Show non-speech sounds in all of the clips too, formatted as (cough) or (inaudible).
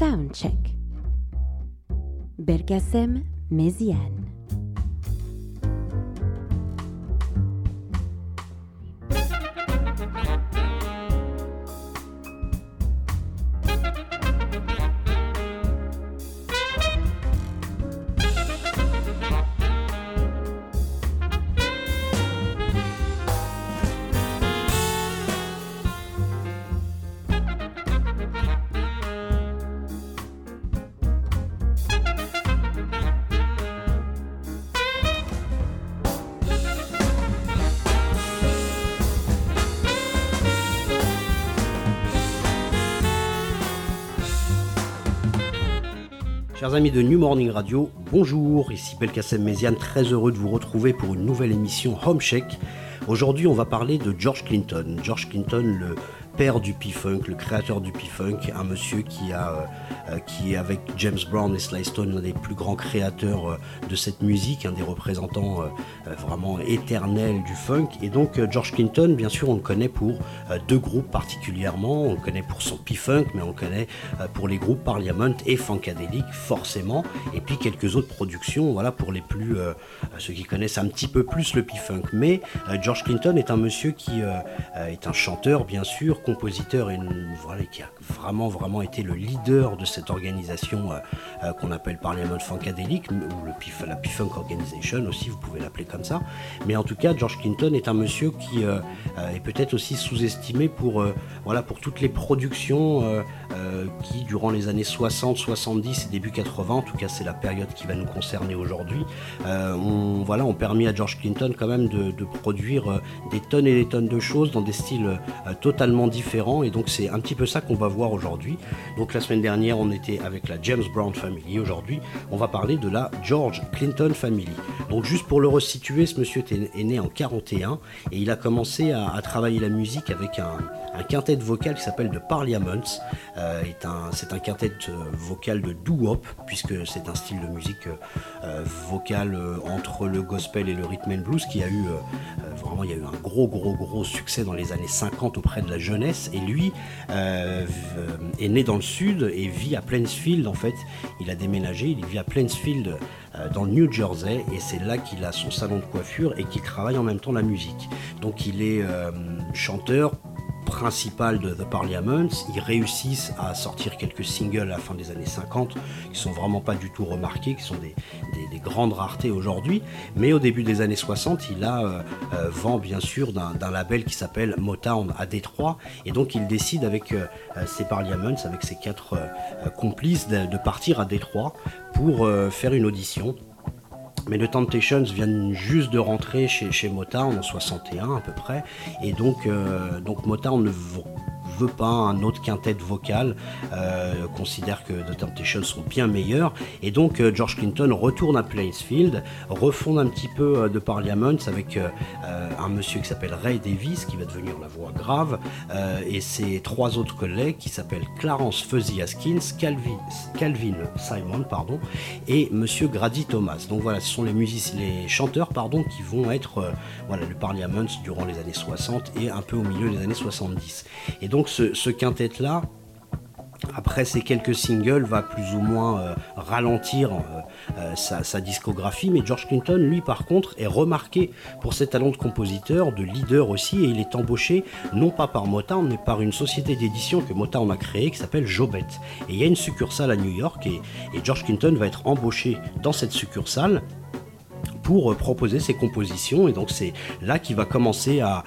Soundcheck. Belkacem Méziane. Amis de New Morning Radio, bonjour, ici Belkacem Méziane, très heureux de vous retrouver pour une nouvelle émission Home Check. Aujourd'hui, on va parler de George Clinton. George Clinton, le père du P-Funk, le créateur du P-Funk, un monsieur qui, a, euh, euh, qui est avec James Brown et Sly Stone l'un des plus grands créateurs euh, de cette musique, un des représentants vraiment éternels du funk. Et donc George Clinton, bien sûr, on le connaît pour deux groupes particulièrement. On le connaît pour son P-Funk, mais on le connaît pour les groupes Parliament et Funkadelic, forcément. Et puis quelques autres productions, voilà, pour les plus, ceux qui connaissent un petit peu plus le P-Funk. Mais George Clinton est un monsieur qui est un chanteur, bien sûr, compositeur et voilà, qui a vraiment vraiment été le leader de cette organisation euh, euh, qu'on appelle Parliament Funkadelic ou le la P-Funk Organization aussi, vous pouvez l'appeler comme ça. Mais en tout cas, George Clinton est un monsieur qui euh, est peut-être aussi sous-estimé pour voilà pour toutes les productions qui durant les années 60, 70 et début 80, en tout cas c'est la période qui va nous concerner aujourd'hui, ont voilà permis à George Clinton quand même de, de produire des tonnes et des tonnes de choses dans des styles totalement différents et donc c'est un petit peu ça qu'on va voir aujourd'hui. Donc la semaine dernière on était avec la James Brown Family, aujourd'hui on va parler de la George Clinton Family. Donc juste pour le resituer, ce monsieur est né en 41 et il a commencé à, travailler la musique avec un, quintet vocal qui s'appelle The Parliaments. Euh, c'est un quintet euh, vocal de doo-wop puisque c'est un style de musique euh, vocale entre le gospel et le rhythm and blues qui a eu vraiment il y a eu un gros gros gros succès dans les années 50 auprès de la jeunesse et lui euh, est né dans le sud et vit à Plainsfield en fait. Il a déménagé, il vit à Plainsfield euh, dans le New Jersey et c'est là qu'il a son salon de coiffure et qu'il travaille en même temps la musique. Donc il est euh, chanteur, principal de The Parliaments. Ils réussissent à sortir quelques singles à la fin des années 50 qui sont vraiment pas du tout remarqués, qui sont des, grandes raretés aujourd'hui. Mais au début des années 60, il a euh, euh, vend bien sûr d'un label qui s'appelle Motown à Détroit. Et donc il décide avec euh, ses Parliaments, avec ses quatre complices, de, partir à Détroit pour faire une audition mais The Temptations viennent juste de rentrer chez, chez Motown en 61 à peu près, et donc, euh, donc Motown ne veut pas un autre quintet vocal, euh, considère que The Temptations sont bien meilleurs, et donc euh, George Clinton retourne à Plainsfield, refonde un petit peu de Parliament avec un monsieur qui s'appelle Ray Davis, qui va devenir la voix grave, et ses trois autres collègues qui s'appellent Clarence Fuzzy Haskins, Calvin, Simon, pardon, et monsieur Grady Thomas. Donc voilà, ce sont les musiciens, les chanteurs pardon, qui vont être euh, voilà, le Parliament durant les années 60 et un peu au milieu des années 70. Et donc ce, quintet-là, après ces quelques singles, va plus ou moins euh, ralentir euh, sa, discographie, mais George Clinton, lui, par contre, est remarqué pour ses talents de compositeur, de leader aussi, et il est embauché non pas par Motown, mais par une société d'édition que Motown a créée qui s'appelle Jobet. Et il y a une succursale à New York, et George Clinton va être embauché dans cette succursale pour euh, proposer ses compositions. Et donc c'est là qu'il va commencer à,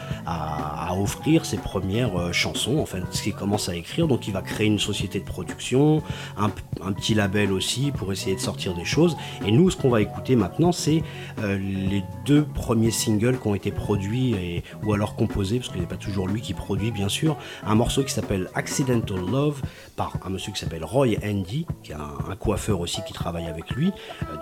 offrir ses premières euh, chansons, enfin ce qu'il commence à écrire. Donc il va créer une société de production, un, petit label aussi pour essayer de sortir des choses. Et nous, ce qu'on va écouter maintenant, c'est euh, les deux premiers singles qui ont été produits et, ou alors composés, parce que n'est pas toujours lui qui produit bien sûr, un morceau qui s'appelle Accidental Love par un monsieur qui s'appelle Roy Andy, qui est un, coiffeur aussi qui travaille avec lui.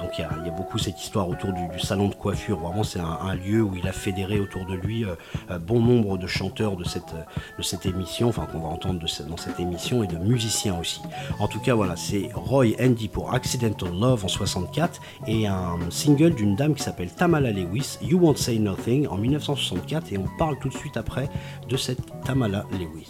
donc il y, a beaucoup cette histoire autour du, du salon de coiffure. Vraiment, c'est un, lieu où il a fédéré autour de lui euh, bon nombre de chanteurs de cette, de cette émission, enfin qu'on va entendre dans cette émission, et de musiciens aussi. En tout cas, voilà, c'est Roy Andy pour Accidental Love en 64 et un single d'une dame qui s'appelle Tamala Lewis, You Won't Say Nothing en 1964 et on parle tout de suite après de cette Tamala Lewis.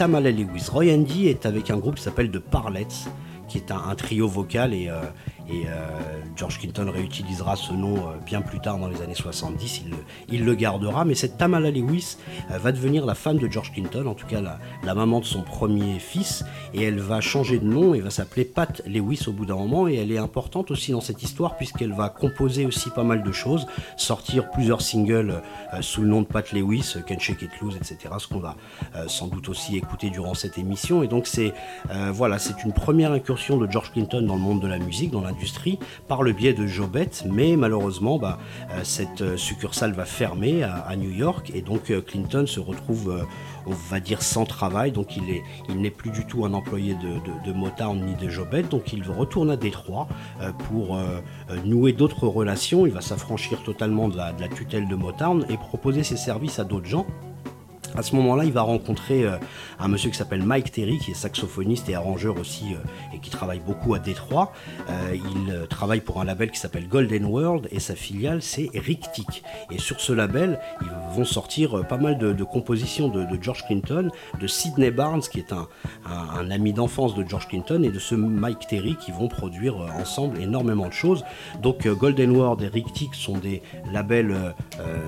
Tamala Lewis. Roy Andy est avec un groupe qui s'appelle The Parlets, qui est un, trio vocal et, euh, euh, George Clinton réutilisera ce nom euh, bien plus tard dans les années 70, il, le gardera. Mais cette Tamala Lewis va devenir la femme de George Clinton, en tout cas la, maman de son premier fils, et elle va changer de nom et va s'appeler Pat Lewis au bout d'un moment. Et elle est importante aussi dans cette histoire puisqu'elle va composer aussi pas mal de choses, sortir plusieurs singles sous le nom de Pat Lewis, Can Shake It Loose, etc. Ce qu'on va sans doute aussi écouter durant cette émission. Et donc c'est voilà, c'est une première incursion de George Clinton dans le monde de la musique, dans l'industrie par le biais de Jobet, mais malheureusement, bah, euh, cette euh, succursale va fermer à, New York et donc euh, Clinton se retrouve, on va dire, sans travail. Donc il n'est il plus du tout un employé de, Motown ni de Jobet, donc il retourne à Détroit pour nouer d'autres relations. Il va s'affranchir totalement de la, de la tutelle de Motown et proposer ses services à d'autres gens. À ce moment-là, il va rencontrer euh, un monsieur qui s'appelle Mike Terry, qui est saxophoniste et arrangeur aussi, euh, et qui travaille beaucoup à Détroit. Euh, il travaille pour un label qui s'appelle Golden World, et sa filiale, c'est Rictic. Et sur ce label, ils vont sortir pas mal de, compositions de, George Clinton, de Sidney Barnes, qui est un, ami d'enfance de George Clinton, et de ce Mike Terry, qui vont produire ensemble énormément de choses. Donc Golden World et Rictic sont des labels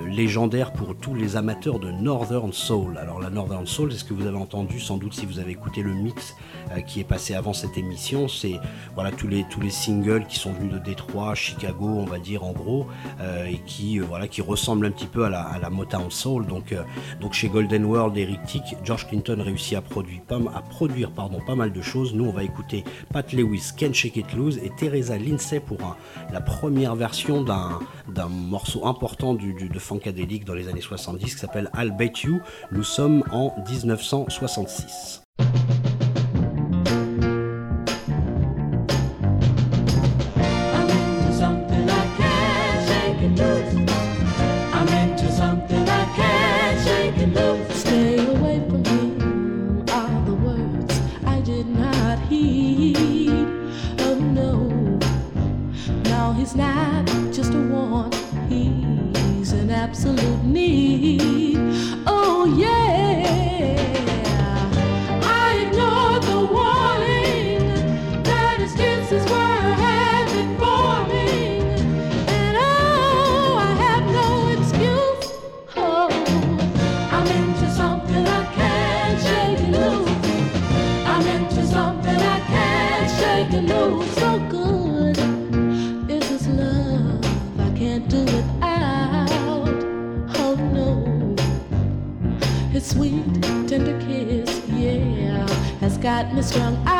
légendaires pour tous les amateurs de Northern Soul alors la Northern Soul, c'est ce que vous avez entendu sans doute si vous avez écouté le mix euh, qui est passé avant cette émission. C'est voilà tous les tous les singles qui sont venus de Détroit, Chicago, on va dire en gros, euh, et qui euh, voilà qui ressemblent un petit peu à la, à la Motown Soul. Donc donc chez Golden World et Tick, George Clinton réussit à produire pas mal de choses. Nous on va écouter Pat Lewis, Ken Shake It Loose et Teresa Lindsay pour la première version d'un morceau important de Funkadelic dans les années 70 qui s'appelle I'll Bet You. Nous sommes en 1966. me strong.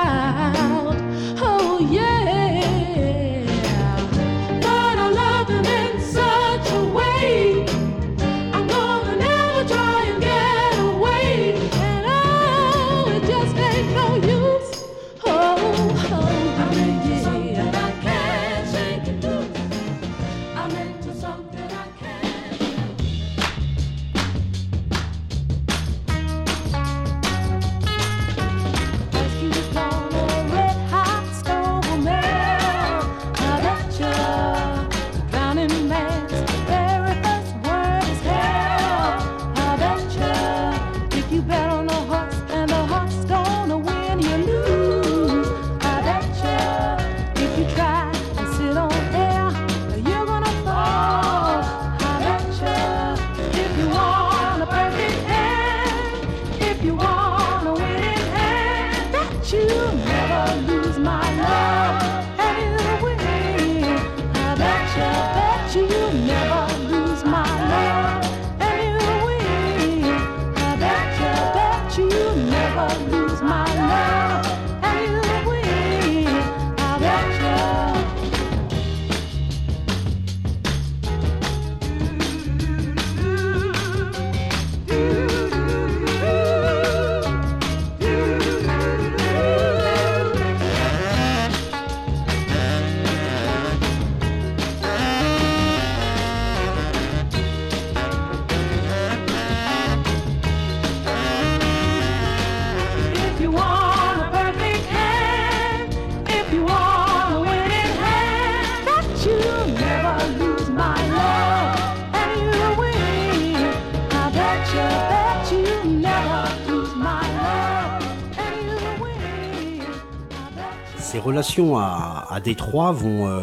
À, à Détroit vont, euh,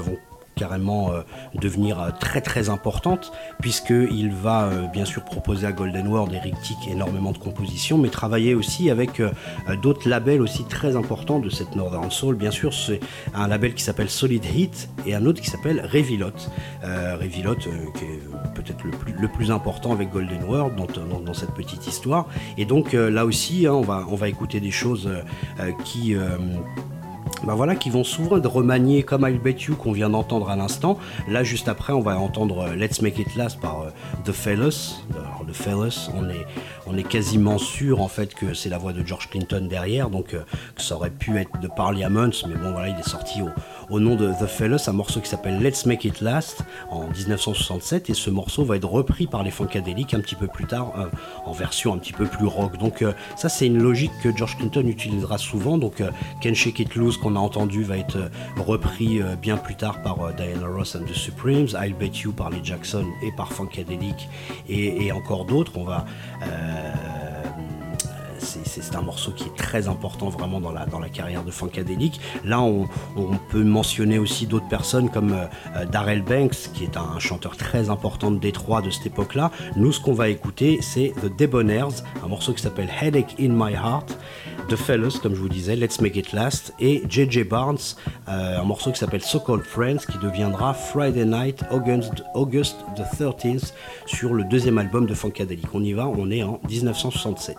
carrément euh, devenir euh, très très importante puisqu'il va bien sûr proposer à Golden World Eric Tick énormément de compositions mais travailler aussi avec d'autres labels aussi très importants de cette Northern Soul. Bien sûr c'est un label qui s'appelle Solid Heat et un autre qui s'appelle Revilot Revilot qui est peut-être le plus, important avec Golden World dans cette petite histoire. Et donc là aussi hein, on, va, on va écouter des choses qui bah voilà, qui vont souvent être remaniés comme I'll Bet You qu'on vient d'entendre à l'instant. Là, juste après, on va entendre euh, Let's Make It Last par euh, The Fellas. Alors, The Fellas, on est, on est quasiment sûr en fait que c'est la voix de George Clinton derrière, donc euh, que ça aurait pu être de Parliament, mais bon voilà, il est sorti au, au nom de The Fellas, un morceau qui s'appelle Let's Make It Last en 1967, et ce morceau va être repris par les Funkadelic un petit peu plus tard euh, en version un petit peu plus rock. Donc euh, ça c'est une logique que George Clinton utilisera souvent. Donc euh, Can Shake It Loose qu'on a entendu va être euh, repris bien plus tard par Diana Ross and the Supremes, I'll Bet You par les Jackson et par Funkadelic et, et encore d'autres. On va c'est un morceau qui est très important vraiment dans la, carrière de Funkadelic. Là, on, peut mentionner aussi d'autres personnes comme euh, Darrell Banks, qui est un chanteur très important de Détroit de cette époque-là. Nous, ce qu'on va écouter, c'est The Debonaires, un morceau qui s'appelle Headache in My Heart. The Fellas, comme je vous disais, Let's Make It Last, et JJ Barnes, euh, un morceau qui s'appelle So Called Friends, qui deviendra Friday Night, August, August the 13th, sur le deuxième album de Funkadelic. On y va, on est en 1967.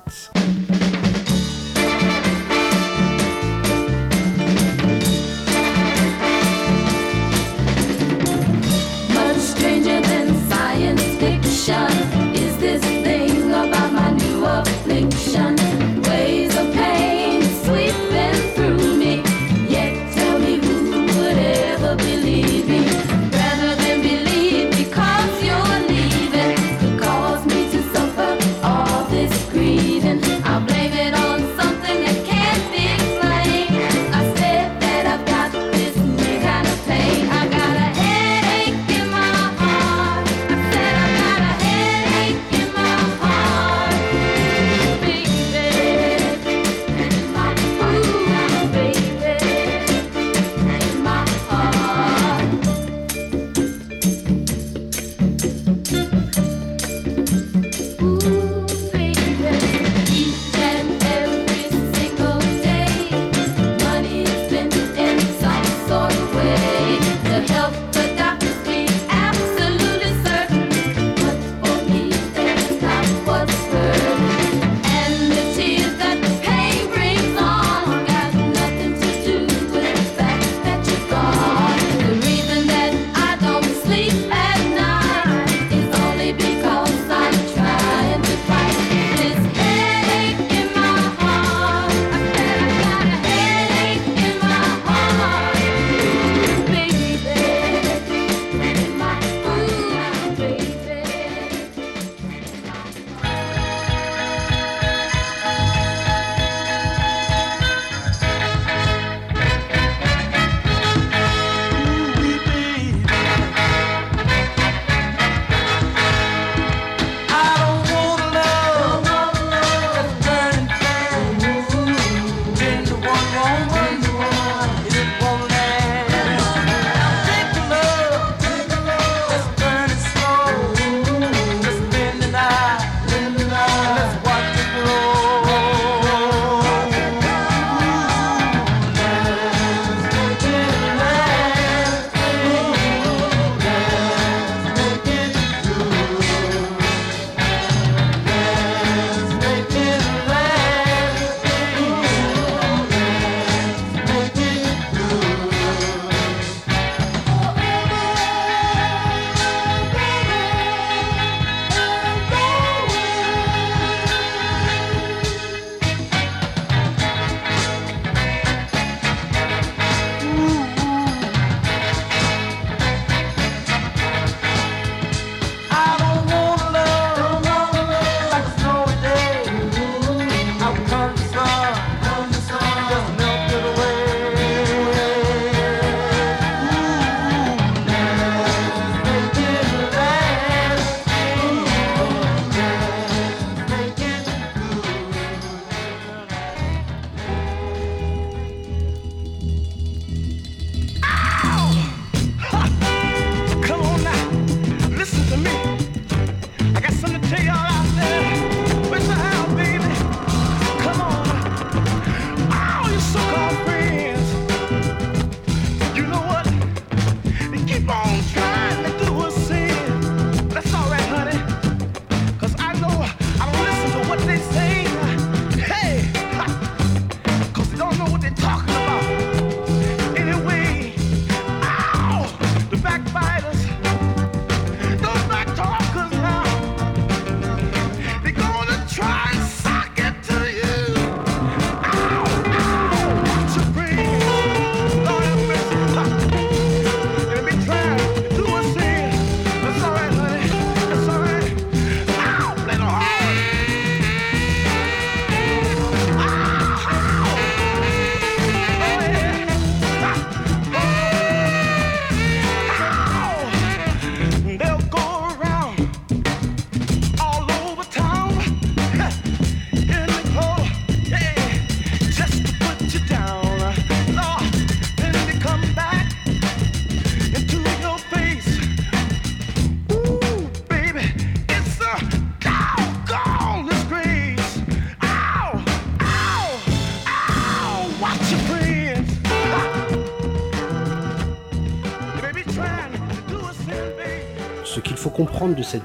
De cette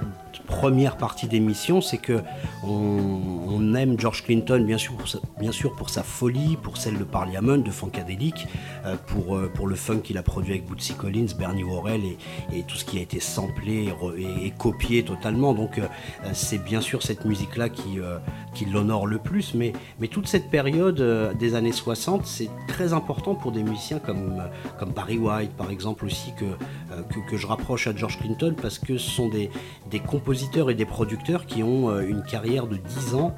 première partie d'émission, c'est que on, aime George Clinton bien sûr, pour sa, folie, pour celle de Parliament, de Funkadelic, pour, euh, pour le funk qu'il a produit avec Bootsy Collins, Bernie Worrell et, tout ce qui a été samplé et, copié totalement. Donc euh, c'est bien sûr cette musique-là qui, l'honore le plus, mais, toute cette période des années 60, c'est très important pour des musiciens comme, Barry White par exemple aussi que, je rapproche à George Clinton parce que ce sont des, compositeurs et des producteurs qui ont une carrière de 10 ans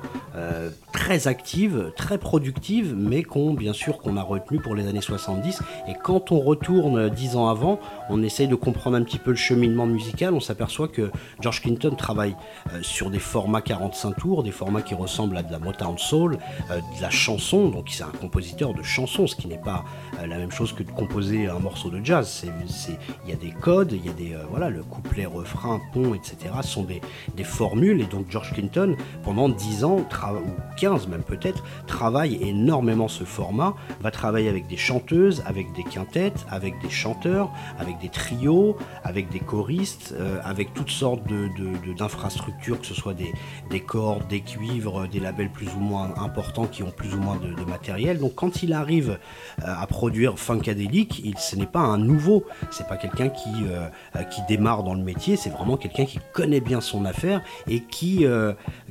très active, très productive, mais qu'on bien sûr qu'on a retenu pour les années 70. Et quand on retourne 10 ans avant, on essaye de comprendre un petit peu le cheminement musical, on s'aperçoit que George Clinton travaille euh, sur des formats 45 tours, des formats qui ressemblent à de la Motown Soul, euh, de la chanson, donc c'est un compositeur de chansons, ce qui n'est pas euh, la même chose que de composer un morceau de jazz. Il y a des codes, il y a des voilà le couplet, refrain, pont, etc. sont des, des formules et donc George Clinton pendant 10 ans ou 15 même peut-être travaille énormément ce format, va travailler avec des chanteuses, avec des quintettes, avec des chanteurs, avec des trios, avec des choristes, euh, avec toutes sortes d'infrastructures, de, que ce soit des, des, cordes, des cuivres, des labels plus ou moins importants qui ont plus ou moins de, matériel. Donc quand il arrive euh, à produire Funkadelic, ce n'est pas un nouveau, c'est pas quelqu'un qui, euh, qui démarre dans le métier, c'est vraiment quelqu'un qui connaît bien son affaire et qui,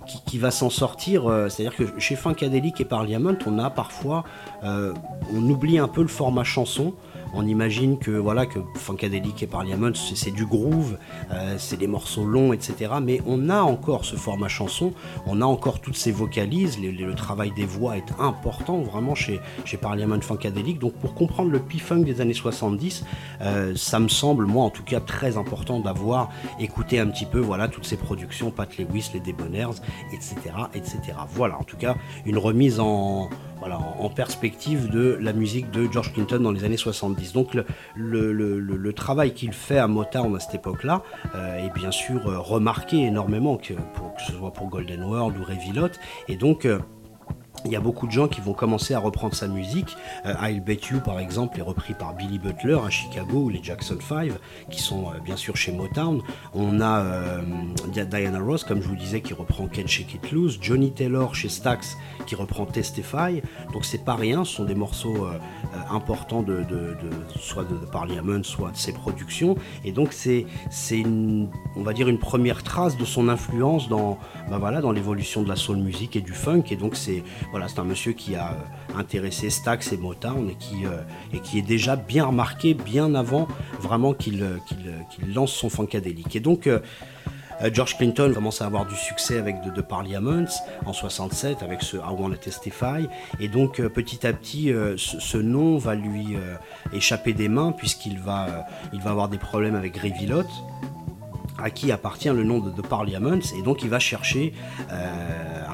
qui, va s'en sortir. C'est-à-dire que chez Funkadelic et Parliament, on a parfois, on oublie un peu le format chanson on imagine que voilà que Funkadelic et Parliament c'est du groove, euh, c'est des morceaux longs, etc. Mais on a encore ce format chanson, on a encore toutes ces vocalises, le travail des voix est important vraiment chez, chez Parliament Funkadelic. Donc pour comprendre le P-Funk des années 70, euh, ça me semble moi en tout cas très important d'avoir écouté un petit peu voilà toutes ces productions, Pat Lewis, les Debonaires, etc., etc. Voilà en tout cas une remise en voilà, en perspective de la musique de George Clinton dans les années 70. Donc le, travail qu'il fait à Motown à cette époque-là euh, est bien sûr euh, remarqué énormément, que, pour, que ce soit pour Golden World ou Revilote. Et donc euh, il y a beaucoup de gens qui vont commencer à reprendre sa musique. Euh, I'll Bet You, par exemple, est repris par Billy Butler à Chicago ou les Jackson 5, qui sont euh, bien sûr chez Motown. On a euh, Diana Ross, comme je vous disais, qui reprend Can't Shake It Loose. Johnny Taylor chez Stax, qui reprend Testify. Donc c'est pas rien, ce sont des morceaux importants de, soit de, Parliament, soit de ses productions. Et donc c'est, c'est on va dire, une première trace de son influence dans, bah voilà, dans l'évolution de la soul music et du funk. Et donc c'est voilà, c'est un monsieur qui a euh, intéressé Stax et Motown et qui, euh, et qui est déjà bien remarqué bien avant vraiment qu'il euh, lance son funkadelic. Et donc George Clinton commence à avoir du succès avec The, Parliaments en 67 avec ce I Wanna Testify et donc petit à petit ce, nom va lui échapper des mains puisqu'il va, avoir des problèmes avec Revilote à qui appartient le nom de The Parliaments et donc il va chercher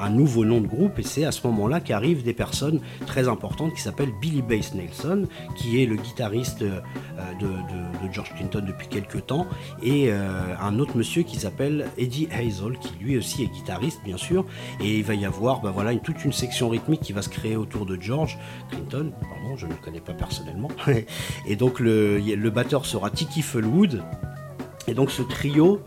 un nouveau nom de groupe et c'est à ce moment-là qu'arrivent des personnes très importantes qui s'appellent Billy Bass Nelson, qui est le guitariste euh, de, George Clinton depuis quelques temps, et euh, un autre monsieur qui s'appelle Eddie Hazel, qui lui aussi est guitariste bien sûr, et il va y avoir ben voilà, toute une section rythmique qui va se créer autour de George Clinton, pardon, je ne le connais pas personnellement, (laughs) et donc le, le batteur sera Tiki Fullwood, et donc ce trio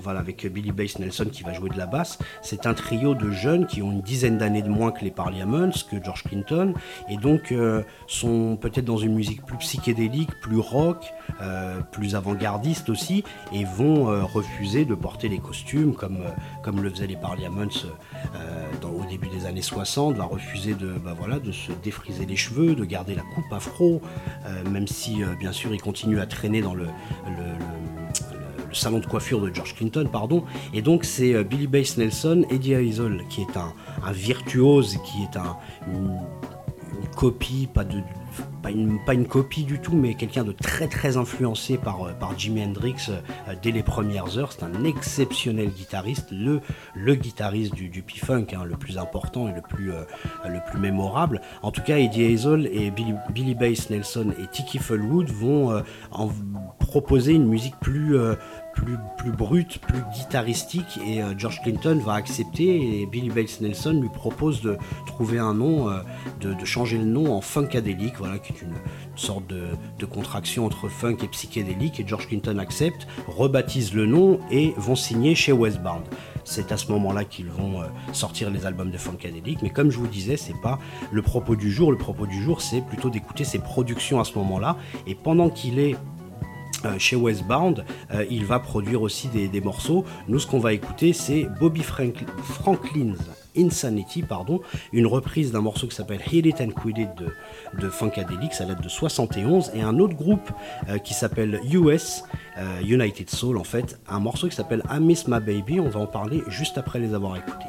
voilà, avec Billy Bass Nelson qui va jouer de la basse. C'est un trio de jeunes qui ont une dizaine d'années de moins que les Parliaments, que George Clinton, et donc euh, sont peut-être dans une musique plus psychédélique, plus rock, euh, plus avant-gardiste aussi, et vont euh, refuser de porter les costumes comme, comme le faisaient les Parliaments au début des années 60, va refuser de, bah, voilà, de se défriser les cheveux, de garder la coupe afro, même si bien sûr ils continuent à traîner dans le salon de coiffure de George Clinton, pardon. Et donc c'est euh, Billy Bass Nelson, Eddie Hazel, qui est un, virtuose, qui est un, une, copie, pas de pas une, copie du tout, mais quelqu'un de très très influencé par, euh, par Jimi Hendrix euh, dès les premières heures. C'est un exceptionnel guitariste, le, le guitariste du, du P-Funk, hein, le plus important et le plus, le plus mémorable. En tout cas, Eddie Hazel et Billy, Billy Bass Nelson et Tiki Fullwood vont en proposer une musique plus, plus, brute, plus guitaristique, et euh, George Clinton va accepter, et Billy Bates Nelson lui propose de trouver un nom, euh, de, changer le nom en Funkadelic, voilà, qui est une sorte de, contraction entre funk et psychédélique. Et George Clinton accepte, rebaptise le nom et vont signer chez Westbound. C'est à ce moment-là qu'ils vont euh, sortir les albums de Funkadelic. Mais comme je vous disais, c'est pas le propos du jour. Le propos du jour, c'est plutôt d'écouter ses productions à ce moment-là. Et pendant qu'il est euh, chez Westbound, euh, il va produire aussi des, des morceaux. Nous, ce qu'on va écouter, c'est Bobby Frank- Franklin's Insanity, pardon, une reprise d'un morceau qui s'appelle Hit It and Quit It de, de Funkadelic, ça date de 71, et un autre groupe euh, qui s'appelle US, United Soul en fait, un morceau qui s'appelle I Miss My Baby, on va en parler juste après les avoir écoutés.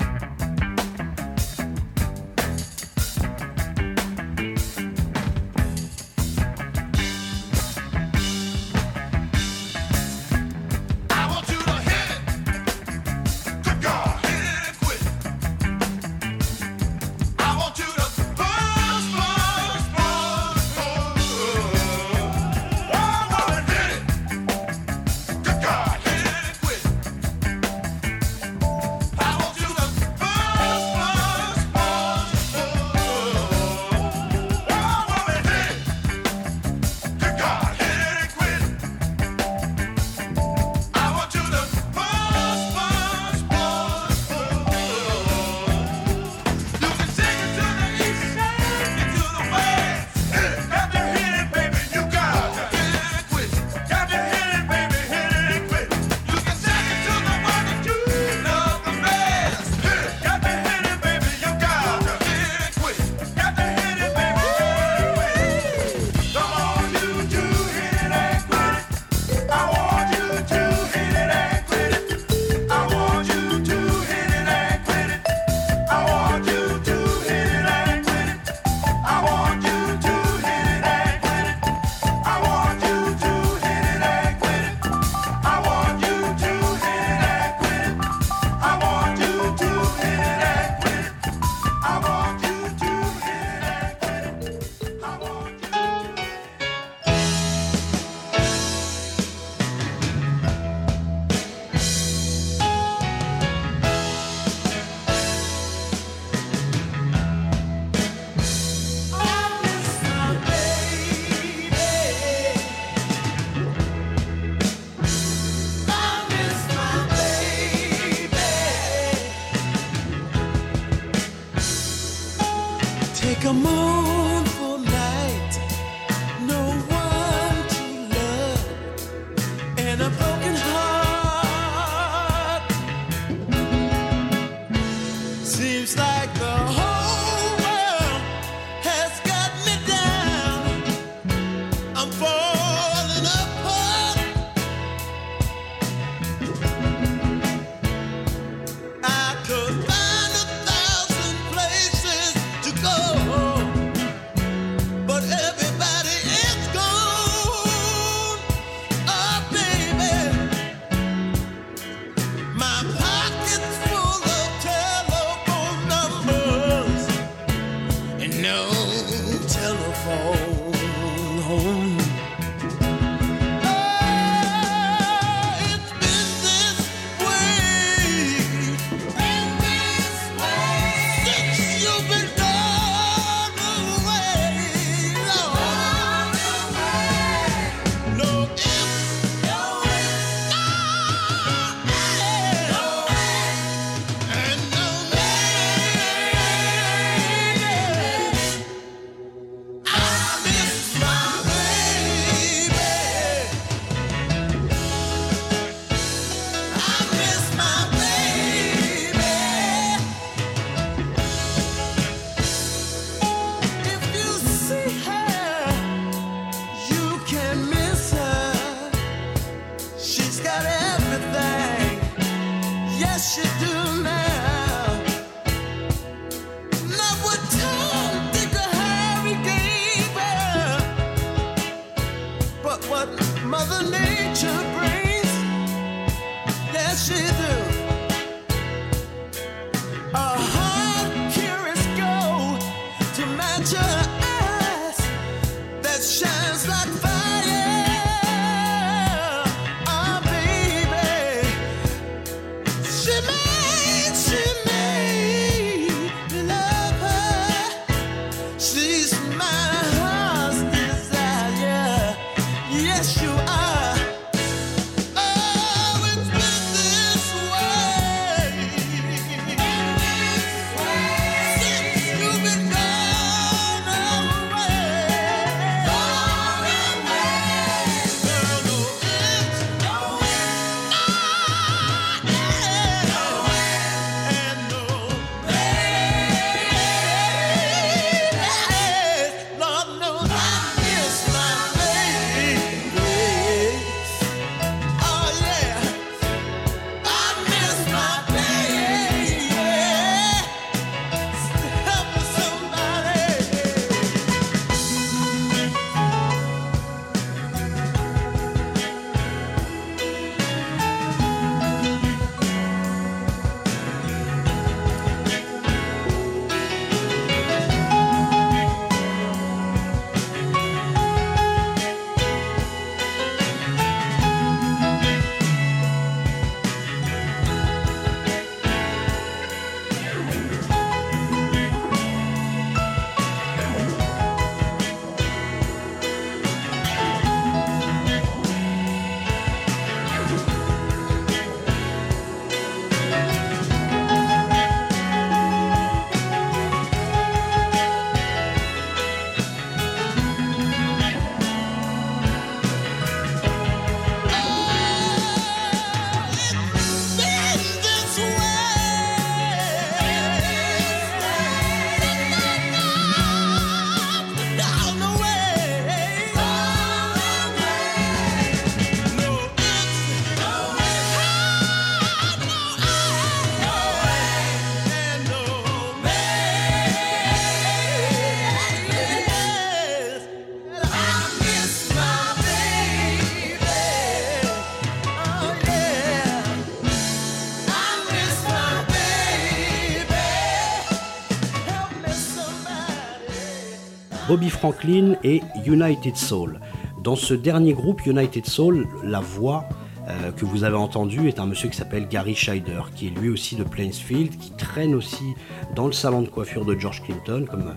Bobby Franklin et United Soul. Dans ce dernier groupe, United Soul, la voix euh, que vous avez entendue est un monsieur qui s'appelle Gary Scheider, qui est lui aussi de Plainsfield, qui traîne aussi dans le salon de coiffure de George Clinton, comme,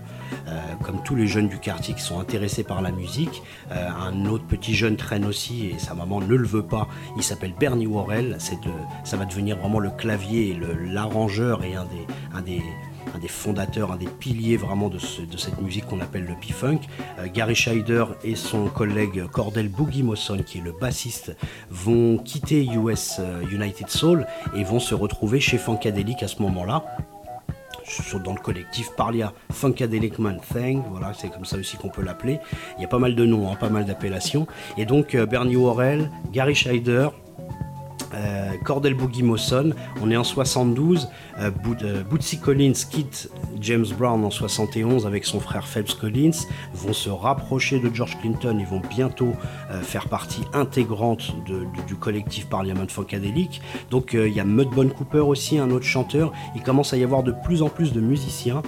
euh, tous les jeunes du quartier qui sont intéressés par la musique. Euh, un autre petit jeune traîne aussi, et sa maman ne le veut pas, il s'appelle Bernie Worrell, ça va devenir vraiment le clavier, l'arrangeur et un des un des fondateurs, un des piliers vraiment de, ce- de cette musique qu'on appelle le P-Funk. Euh, Gary Scheider et son collègue Cordell Boogie Mawson, qui est le bassiste, vont quitter US euh, United Soul et vont se retrouver chez Funkadelic à ce moment-là dans le collectif Parlia Funkadelic Man Thing, voilà, c'est comme ça aussi qu'on peut l'appeler. Il y a pas mal de noms, hein, pas mal d'appellations. Et donc euh, Bernie Worrell, Gary Scheider, euh, Cordell Boogie Mawson, on est en 72, euh, euh, Bootsy Collins quitte James Brown en 71 avec son frère Phelps Collins, vont se rapprocher de George Clinton et vont bientôt euh, faire partie intégrante du collectif Parliament Funkadelic. Donc il y a Mudbone Cooper aussi, un autre chanteur. Il commence à y avoir de plus en plus de musiciens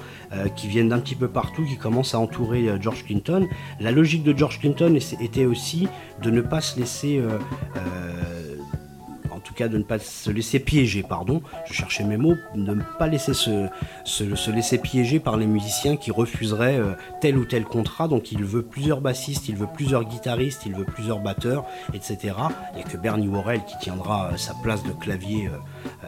qui viennent d'un petit peu partout, qui commencent à entourer George Clinton. La logique de George Clinton était aussi de ne pas se laisser tout cas de ne pas se laisser piéger, pardon, je cherchais mes mots, de ne pas laisser se, se- se laisser piéger par les musiciens qui refuseraient euh, tel ou tel contrat. Donc il veut plusieurs bassistes, il veut plusieurs guitaristes, il veut plusieurs batteurs, etc. A que Bernie Worrell qui tiendra euh, sa place de clavier. euh,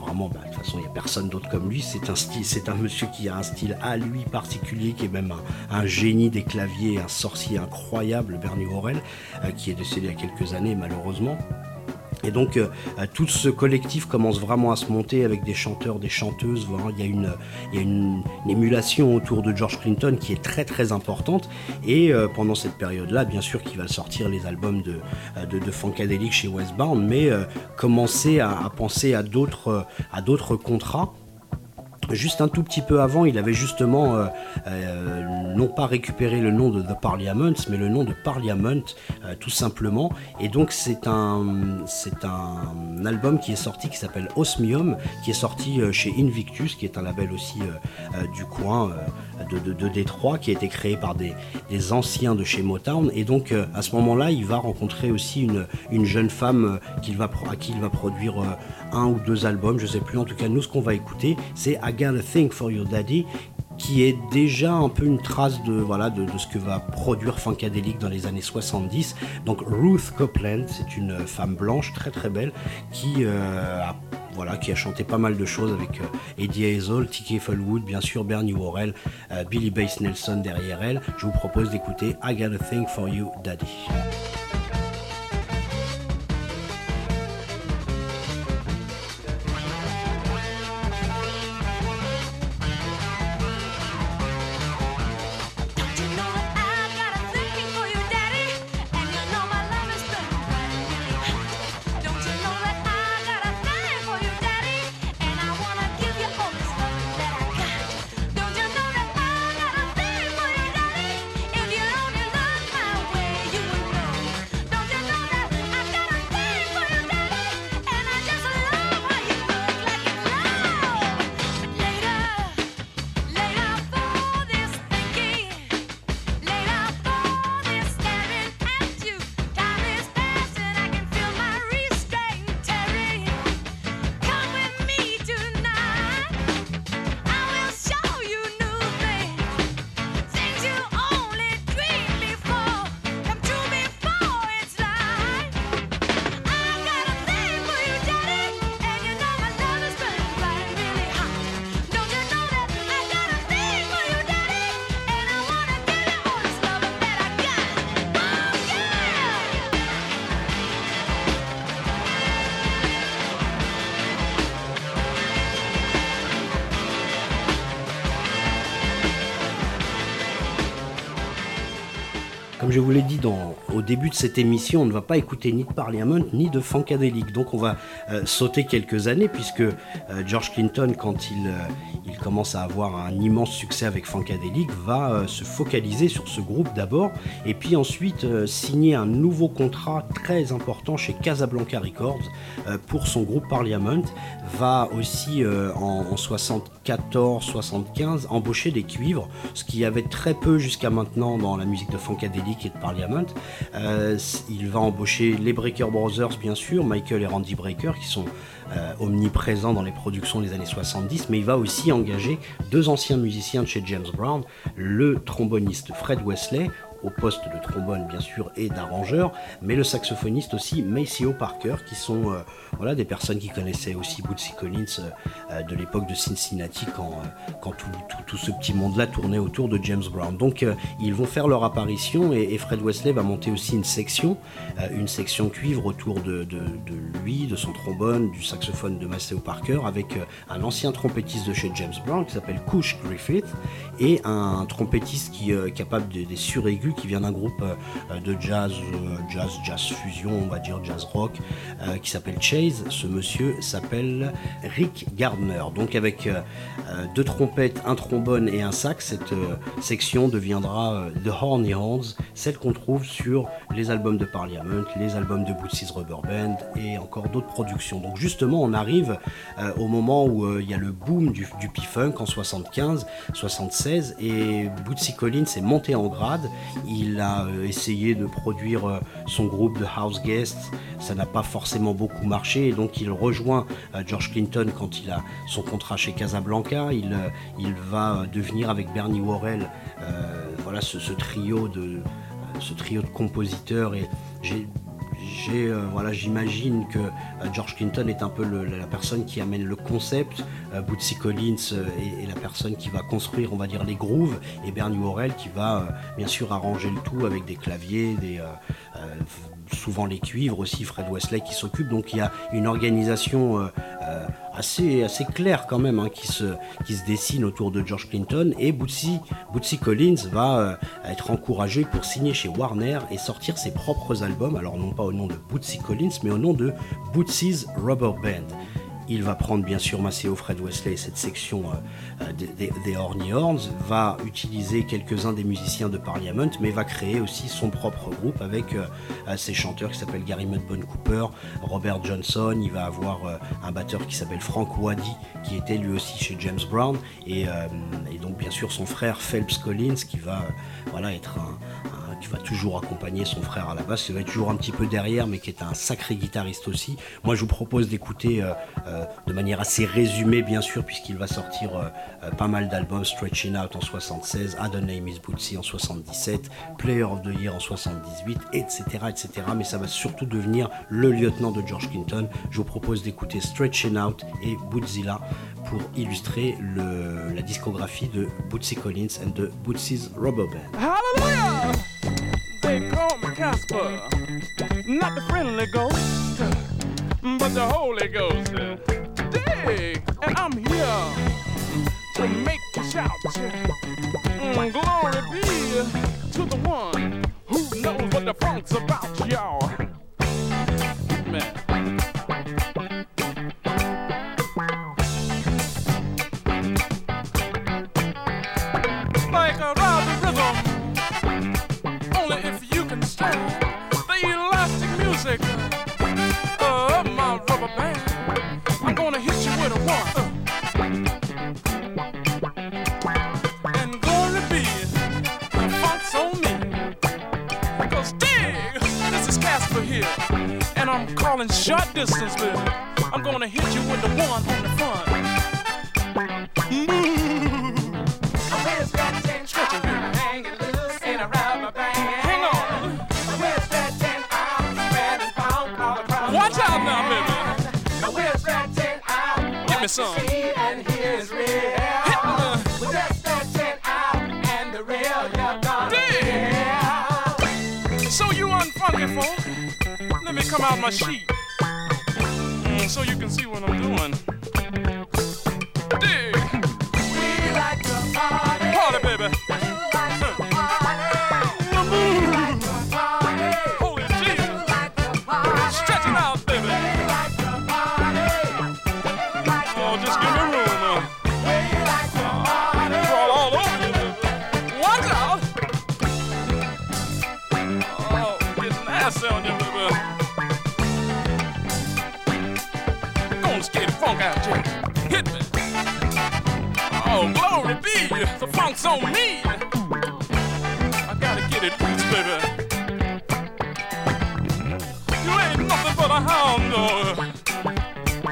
Vraiment, bah, de toute façon, il n'y a personne d'autre comme lui. C'est un un monsieur qui a un style à lui particulier, qui est même un, un génie des claviers, un sorcier incroyable, Bernie Worrell, qui est décédé il y a quelques années malheureusement. Et donc euh, tout ce collectif commence vraiment à se monter avec des chanteurs, des chanteuses. Voilà, il y a, une, il y a une, émulation autour de George Clinton qui est très très importante. Et euh, pendant cette période-là, bien sûr qu'il va sortir les albums de, euh, de, de Funkadelic chez Westbound, mais commencer à, penser à d'autres contrats. Juste un tout petit peu avant, il avait justement euh, euh, non pas récupéré le nom de The Parliament, mais le nom de Parliament, euh, tout simplement. Et donc c'est un album qui est sorti qui s'appelle Osmium, qui est sorti chez Invictus, qui est un label aussi du coin de, de, Détroit, qui a été créé par des, anciens de chez Motown. Et donc à ce moment-là, il va rencontrer aussi une, une jeune femme qu'il à qui il va produire un ou deux albums, je sais plus. En tout cas, nous, ce qu'on va écouter, c'est I Got a Thing for Your Daddy qui est déjà un peu une trace de, voilà, de, ce que va produire Funkadelic dans les années 70. Donc Ruth Copeland, c'est une femme blanche très très belle qui euh, a voilà, qui a chanté pas mal de choses avec euh, Eddie Hazel, Tiki Fullwood, bien sûr Bernie Worrell, euh, Billy Bass Nelson derrière elle. Je vous propose d'écouter I Got a Thing for You, Daddy. Début de cette émission, on ne va pas écouter ni de Parliament ni de Funkadelic. Donc on va euh, sauter quelques années puisque euh, George Clinton, quand il, euh, il commence à avoir un immense succès avec Funkadelic, va se focaliser sur ce groupe d'abord et puis ensuite signer un nouveau contrat très important chez Casablanca Records pour son groupe Parliament. Va aussi euh, en, en 74-75 embaucher des cuivres, ce qu'il y avait très peu jusqu'à maintenant dans la musique de Funkadelic et de Parliament. Euh, il va embaucher les Breaker Brothers bien sûr, Michael et Randy Breaker qui sont euh, omniprésents dans les productions des années 70, mais il va aussi engager deux anciens musiciens de chez James Brown, le tromboniste Fred Wesley au poste de trombone bien sûr et d'arrangeur, mais le saxophoniste aussi Maceo Parker, qui sont euh, voilà, des personnes qui connaissaient aussi Bootsy Collins euh, euh, de l'époque de Cincinnati quand, quand tout, tout- ce petit monde-là tournait autour de James Brown. Donc ils vont faire leur apparition et, Fred Wesley va monter aussi une section, une section cuivre autour de, de- lui, de son trombone, du saxophone de Maceo Parker, avec un ancien trompettiste de chez James Brown qui s'appelle Cush Griffith et un trompettiste qui est capable de- des suraigus qui vient d'un groupe euh, de jazz, euh, jazz, jazz fusion, on va dire jazz rock, euh, qui s'appelle Chase. Ce monsieur s'appelle Rick Gardner. Donc avec euh, euh, deux trompettes, un trombone et un sax, cette euh, section deviendra euh, The Horny Horns, celle qu'on trouve sur les albums de Parliament, les albums de Bootsy's Rubber Band et encore d'autres productions. Donc justement, on arrive euh, au moment où euh, il y a le boom du, du P-Funk en 75, 76 et Bootsy Collins est monté en grade. Il a euh, essayé de produire euh, son groupe de House Guests. Ça n'a pas forcément beaucoup marché et donc il rejoint euh, George Clinton quand il a son contrat chez Casablanca. Il, va devenir avec Bernie Worrell voilà ce, trio de ce trio de compositeurs et j'ai euh, j'imagine que euh, George Clinton est un peu la personne qui amène le concept, euh, Bootsy Collins est, la personne qui va construire, on va dire, les grooves, et Bernie Worrell qui va bien sûr arranger le tout avec des claviers, des, souvent les cuivres aussi, Fred Wesley qui s'occupe. Donc il y a une organisation euh, euh, assez, assez claire quand même hein, qui, se, dessine autour de George Clinton et Bootsy, Bootsy Collins va euh, être encouragé pour signer chez Warner et sortir ses propres albums, alors non pas au nom de Bootsy Collins mais au nom de Bootsy's Rubber Band. Il va prendre bien sûr Maceo Fred Wesley et cette section euh, euh, des, des- Horny Horns, va utiliser quelques-uns des musiciens de Parliament, mais va créer aussi son propre groupe avec euh, ses chanteurs qui s'appellent Gary Mudbone Cooper, Robert Johnson, il va avoir un batteur qui s'appelle Frank Waddy, qui était lui aussi chez James Brown, et, donc bien sûr son frère Phelps Collins qui va voilà, être un- qui va toujours accompagner son frère à la basse, qui va être toujours un petit peu derrière, mais qui est un sacré guitariste aussi. Moi, je vous propose d'écouter euh, euh, de manière assez résumée, bien sûr, puisqu'il va sortir euh, pas mal d'albums, Stretching Out en 76, A The Name Is Bootsy en 77, Player of the Year en 78, etc., etc. Mais ça va surtout devenir le lieutenant de George Clinton. Je vous propose d'écouter Stretching Out et Bootzilla pour illustrer la discographie de Bootsy Collins and the Bootsy's Rubber Band. Hallelujah! They call me Casper, not the friendly ghost, but the Holy Ghost. Dig, and I'm here to make you shout. Mm, glory be to the one who knows what the funk's about, y'all. Man. I'm calling short distance, baby. I'm gonna hit you with the one on the front. Stretch it, Hang on. Watch out now, baby. Give me some. Come out my sheet. Mm, so you can see what I'm doing. Dig. song so mean. I gotta get it loose, baby. You ain't nothing but a hound dog.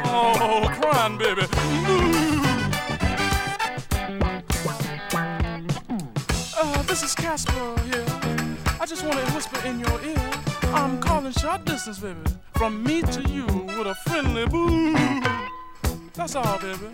Oh, crying, baby. Mm. Uh, this is Casper here. I just want to whisper in your ear. I'm calling short distance, baby. From me to you with a friendly boo. That's all, baby.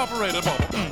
operated bubble. Mm.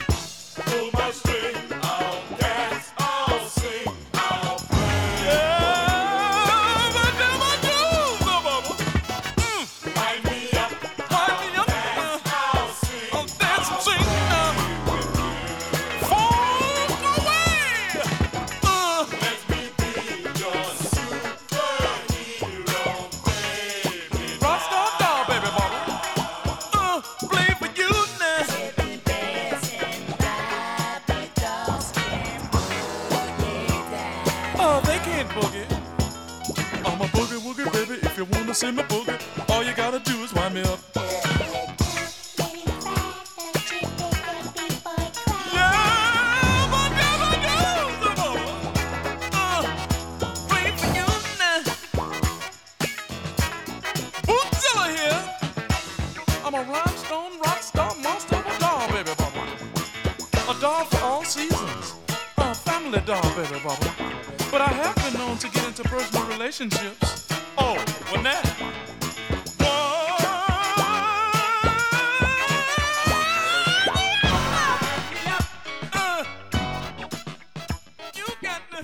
Vous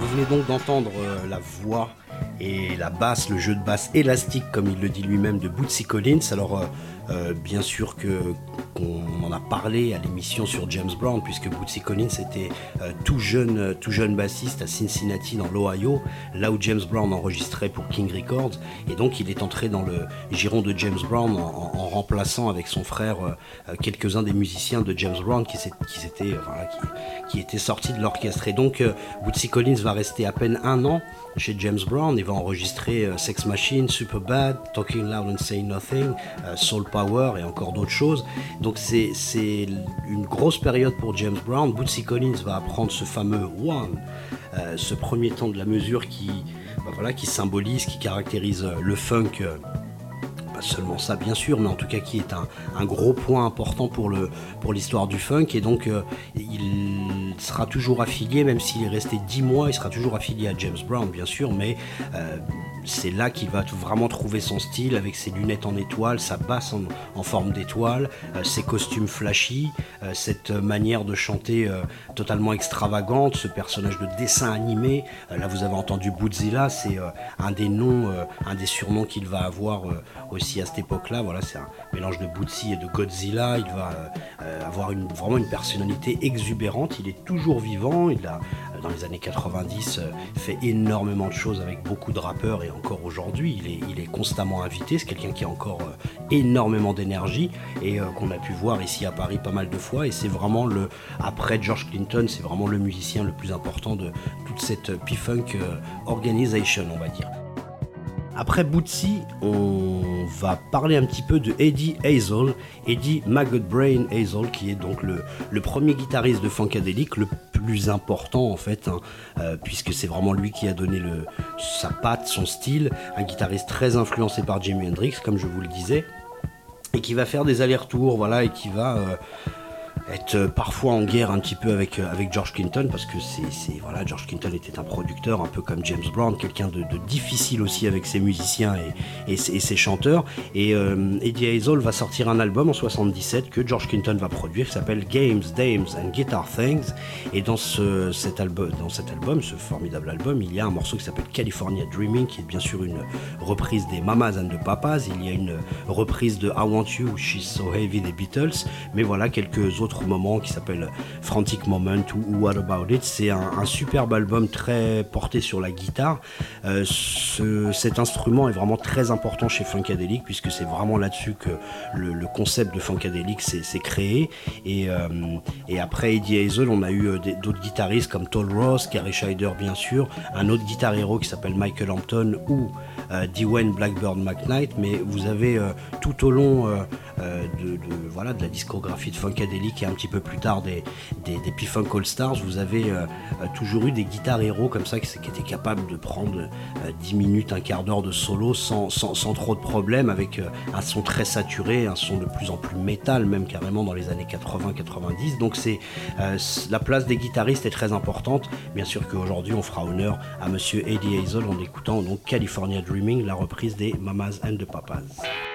venez donc d'entendre euh, la voix et la basse, le jeu de basse élastique, comme il le dit lui-même, de Bootsy Collins. Alors, euh, euh, bien sûr que à l'émission sur James Brown, puisque Bootsy Collins était euh, tout jeune, euh, tout jeune bassiste à Cincinnati dans l'Ohio, là où James Brown enregistrait pour King Records, et donc il est entré dans le giron de James Brown en, remplaçant avec son frère euh, quelques-uns des musiciens de James Brown qui, s'étaient, euh, qui, étaient sortis de l'orchestre. Et donc euh, Bootsy Collins va rester à peine un an chez James Brown. Il va enregistrer euh, Sex Machine, Super Bad, Talking Loud and Saying Nothing, euh, Soul Power et encore d'autres choses. Donc c'est une grosse période pour James Brown. Bootsy Collins va apprendre ce fameux one, euh, ce premier temps de la mesure qui, bah voilà, qui symbolise, qui caractérise euh, le funk. Seulement ça bien sûr, mais en tout cas qui est un, un gros point important pour le pour l'histoire du funk. Et donc euh, il sera toujours affilié, même s'il est resté 10 mois, il sera toujours affilié à James Brown bien sûr, mais euh, c'est là qu'il va vraiment trouver son style avec ses lunettes en étoile, sa basse en, forme d'étoile, euh, ses costumes flashy, euh, cette manière de chanter euh, totalement extravagante, ce personnage de dessin animé. Là, vous avez entendu Bootzilla, c'est un des noms, un des surnoms qu'il va avoir aussi à cette époque-là. Voilà, c'est un mélange de Bootsy et de Godzilla. Il va avoir une, vraiment une personnalité exubérante. Il est toujours vivant. Il a, dans les années 90, euh, fait énormément de choses avec beaucoup de rappeurs et encore aujourd'hui, il est, il est constamment invité. C'est quelqu'un qui a encore euh, énormément d'énergie et euh, qu'on a pu voir ici à Paris pas mal de fois. Et c'est vraiment le, après George Clinton, c'est vraiment le musicien le plus important de toute cette P-Funk Organization, on va dire. Après Bootsy, on va parler un petit peu de Eddie Hazel, Eddie Maggot Brain Hazel, qui est donc le, premier guitariste de Funkadelic, le plus important en fait, hein, euh, puisque c'est vraiment lui qui a donné sa patte, son style, un guitariste très influencé par Jimi Hendrix, comme je vous le disais, et qui va faire des allers-retours, voilà, et qui va euh, être euh, parfois en guerre un petit peu avec, euh, avec George Clinton parce que c'est voilà George Clinton était un producteur un peu comme James Brown quelqu'un de, difficile aussi avec ses musiciens et, et ses chanteurs. Et euh, Eddie Hazel va sortir un album en 77 que George Clinton va produire qui s'appelle Games, Dames and Guitar Things. Et dans ce, cet album, dans cet album ce formidable album il y a un morceau qui s'appelle California Dreaming qui est bien sûr une reprise des Mamas and the Papas. Il y a une reprise de I Want You She's So Heavy des Beatles. Mais voilà quelques autres moments qui s'appellent Frantic Moment ou What About It. C'est un, superbe album très porté sur la guitare. Euh, ce- cet instrument est vraiment très important chez Funkadelic puisque c'est vraiment là-dessus que le, concept de Funkadelic s'est créé. Et, euh, et après Eddie Hazel, on a eu euh, d'autres guitaristes comme Toll Ross, Gary Scheider bien sûr, un autre guitar héros qui s'appelle Michael Hampton ou Dwayne Blackburn McKnight, mais vous avez euh, tout au long euh, euh, de, voilà, de la discographie de Funkadelic et un petit peu plus tard des, des, P-Funk All Stars, vous avez euh, euh, toujours eu des guitares héros comme ça qui, étaient capables de prendre euh, 10 minutes, un quart d'heure de solo sans, sans, trop de problèmes, avec euh, un son très saturé, un son de plus en plus métal, même carrément dans les années 80-90. Donc c'est euh, la place des guitaristes est très importante. Bien sûr qu'aujourd'hui on fera honneur à Monsieur Eddie Hazel en écoutant donc California La reprise des Mamas and the Papas.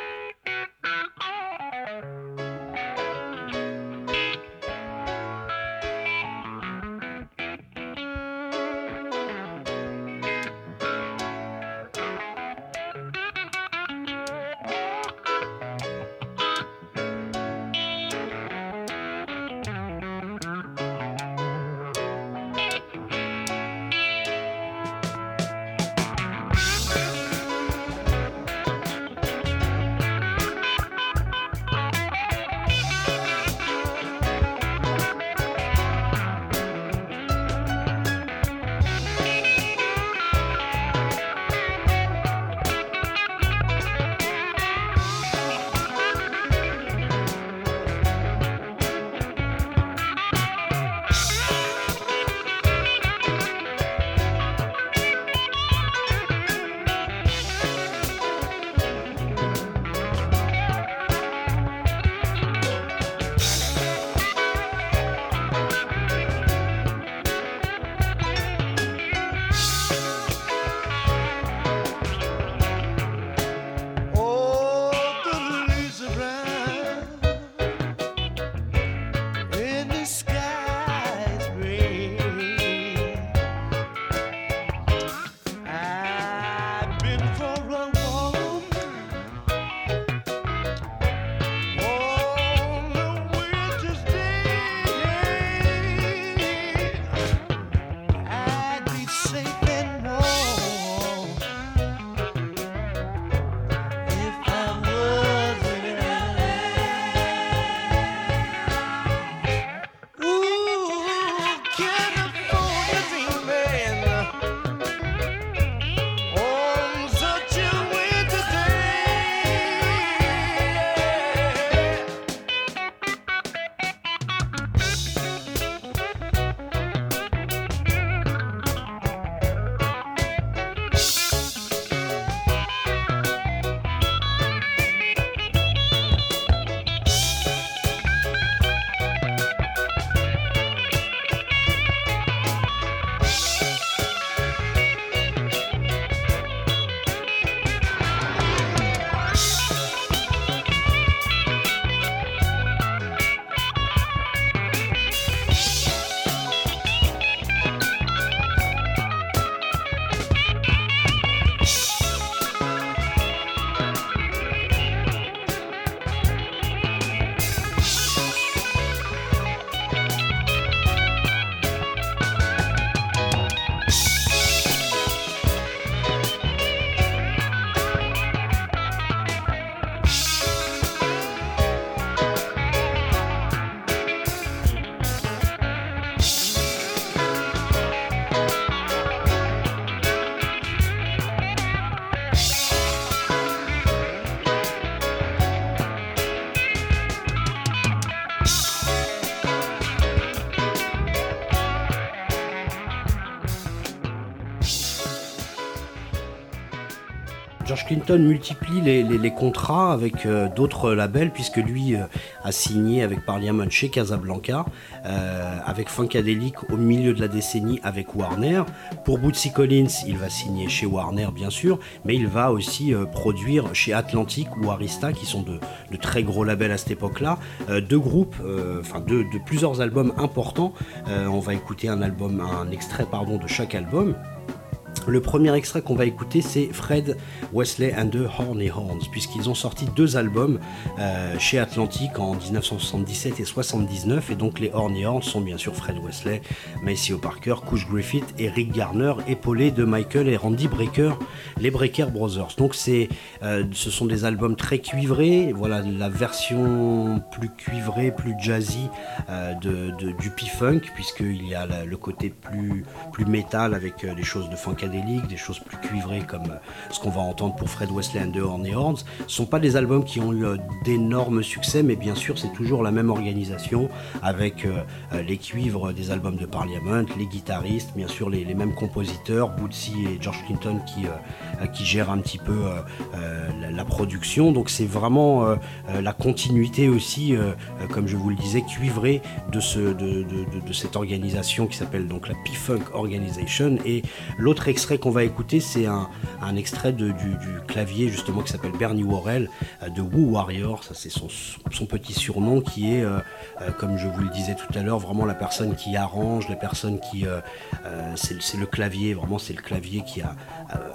Clinton multiplie les, contrats avec euh, d'autres labels puisque lui euh, a signé avec Parliament chez Casablanca, euh, avec Funkadelic au milieu de la décennie avec Warner. Pour Bootsy Collins, il va signer chez Warner bien sûr, mais il va aussi produire chez Atlantic ou Arista qui sont de, très gros labels à cette époque-là. Deux groupes, enfin de plusieurs albums importants. On va écouter un un extrait pardon de chaque album. Le premier extrait qu'on va écouter, c'est Fred Wesley and the Horny Horns, puisqu'ils ont sorti deux albums euh, chez Atlantic en 1977 et 79, et donc les Horny Horns sont bien sûr Fred Wesley, Maceo Parker, Couch Griffith et Rick Garner, épaulés de Michael et Randy Brecker, les Brecker Brothers. Donc euh, ce sont des albums très cuivrés, voilà la version plus cuivrée, plus jazzy euh, du P-Funk, puisqu'il y a le côté plus, plus métal avec des choses de funkadelic, des choses plus cuivrées comme euh, ce qu'on va entendre pour Fred Wesley and the Horny Horns. Ce sont pas des albums qui ont eu euh, d'énormes succès, mais bien sûr c'est toujours la même organisation avec euh, les cuivres des albums de Parliament, les guitaristes, bien sûr les, mêmes compositeurs, Bootsy et George Clinton qui, qui gèrent un petit peu la, production. Donc c'est vraiment la continuité aussi, comme je vous le disais, cuivrée de, ce, de- de- de cette organisation qui s'appelle donc la P-Funk Organization. Et l'autre extrait qu'on va écouter, c'est un, extrait du, clavier justement qui s'appelle Bernie Worrell euh, de Woo Warrior. Ça c'est son, petit surnom qui est, euh, euh, comme je vous le disais tout à l'heure, vraiment la personne qui arrange, la personne qui... c'est le clavier, vraiment c'est le clavier qui a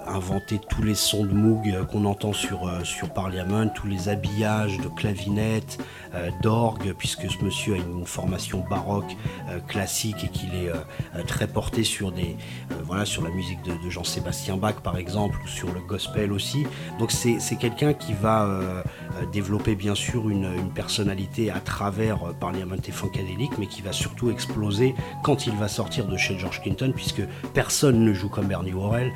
inventé tous les sons de Moog euh, qu'on entend sur, euh, sur Parliament, tous les habillages de clavinettes, euh, d'orgue, puisque ce monsieur a une formation baroque euh, classique et qu'il est euh, euh, très porté sur euh, la musique de, Jean-Sébastien Bach par exemple ou sur le gospel aussi. Donc c'est quelqu'un qui va euh, euh, développer bien sûr une, personnalité à travers euh, Parliament et Funkadelic, mais qui va surtout exploser quand il va sortir de chez George Clinton, puisque personne ne joue comme Bernie Worrell.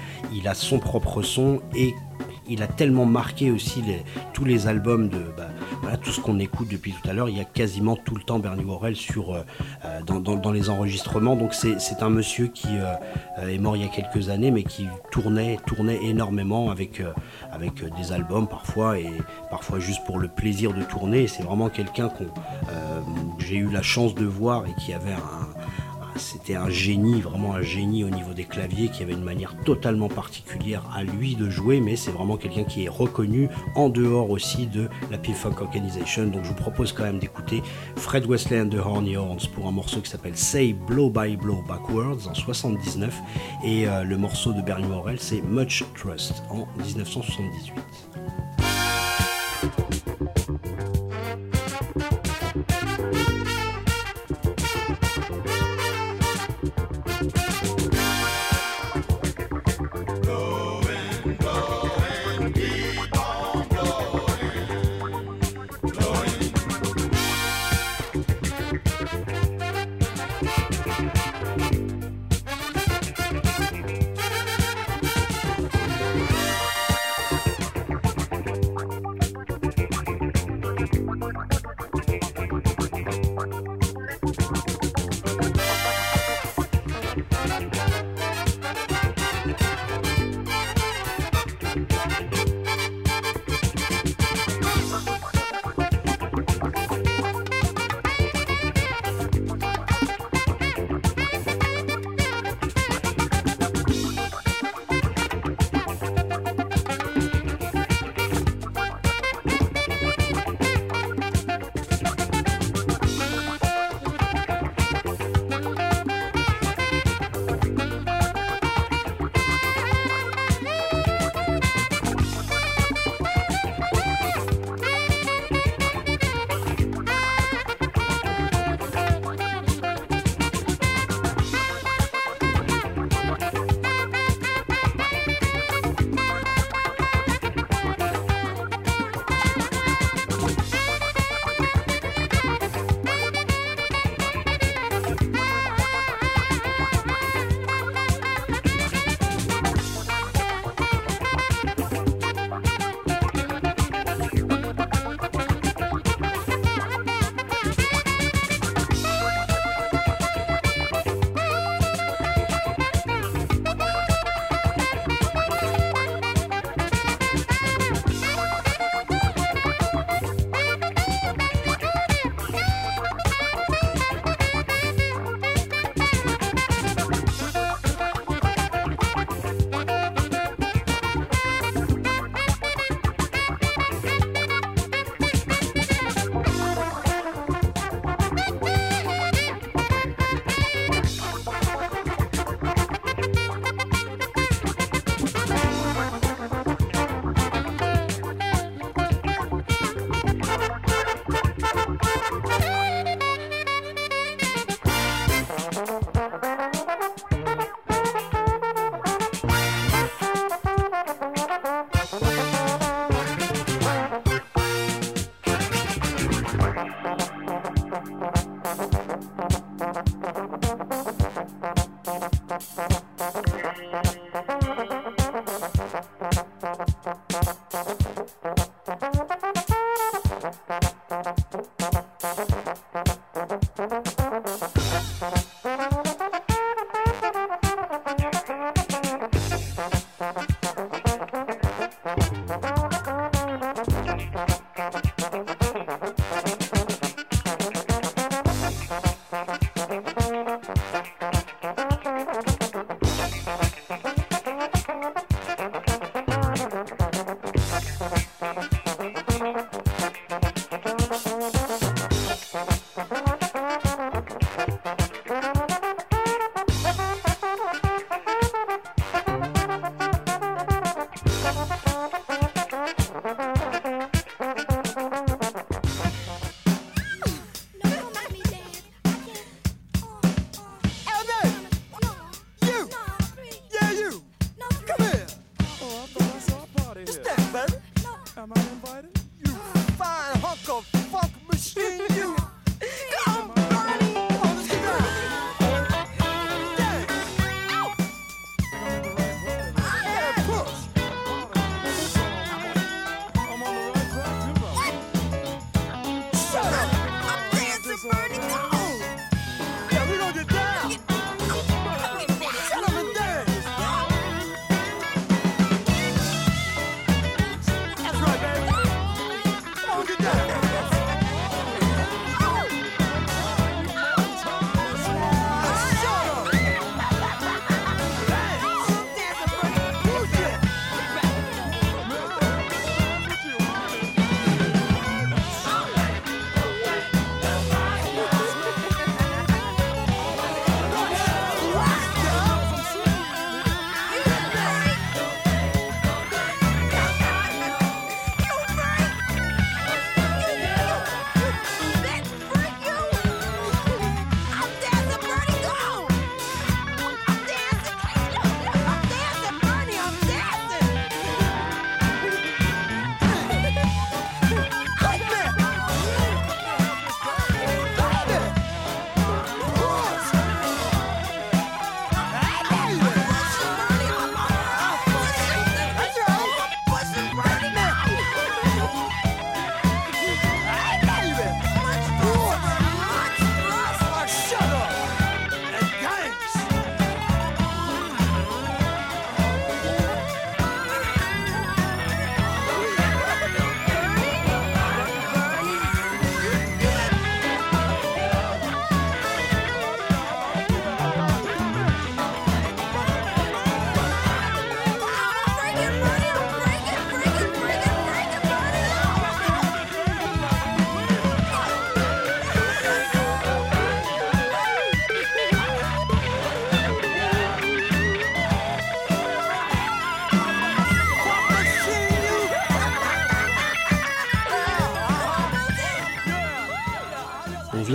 Son propre son et il a tellement marqué aussi les- tous les albums de bah, tout ce qu'on écoute depuis tout à l'heure. Il y a quasiment tout le temps Bernie Worrell sur, euh, euh, dans, les enregistrements. Donc c'est un monsieur qui euh, est mort il y a quelques années, mais qui tournait, tournait énormément avec, avec des albums parfois et parfois juste pour le plaisir de tourner. C'est vraiment quelqu'un que j'ai eu la chance de voir et qui avait un, c'était un génie, vraiment un génie au niveau des claviers, qui avait une manière totalement particulière à lui de jouer, mais c'est vraiment quelqu'un qui est reconnu en dehors aussi de la P-Funk Organization. Donc je vous propose quand même d'écouter Fred Wesley and the Horny Horns pour un morceau qui s'appelle Say Blow by Blow Backwards en 79, et euh, le morceau de Bernie Morrell c'est Much Trust en 1978.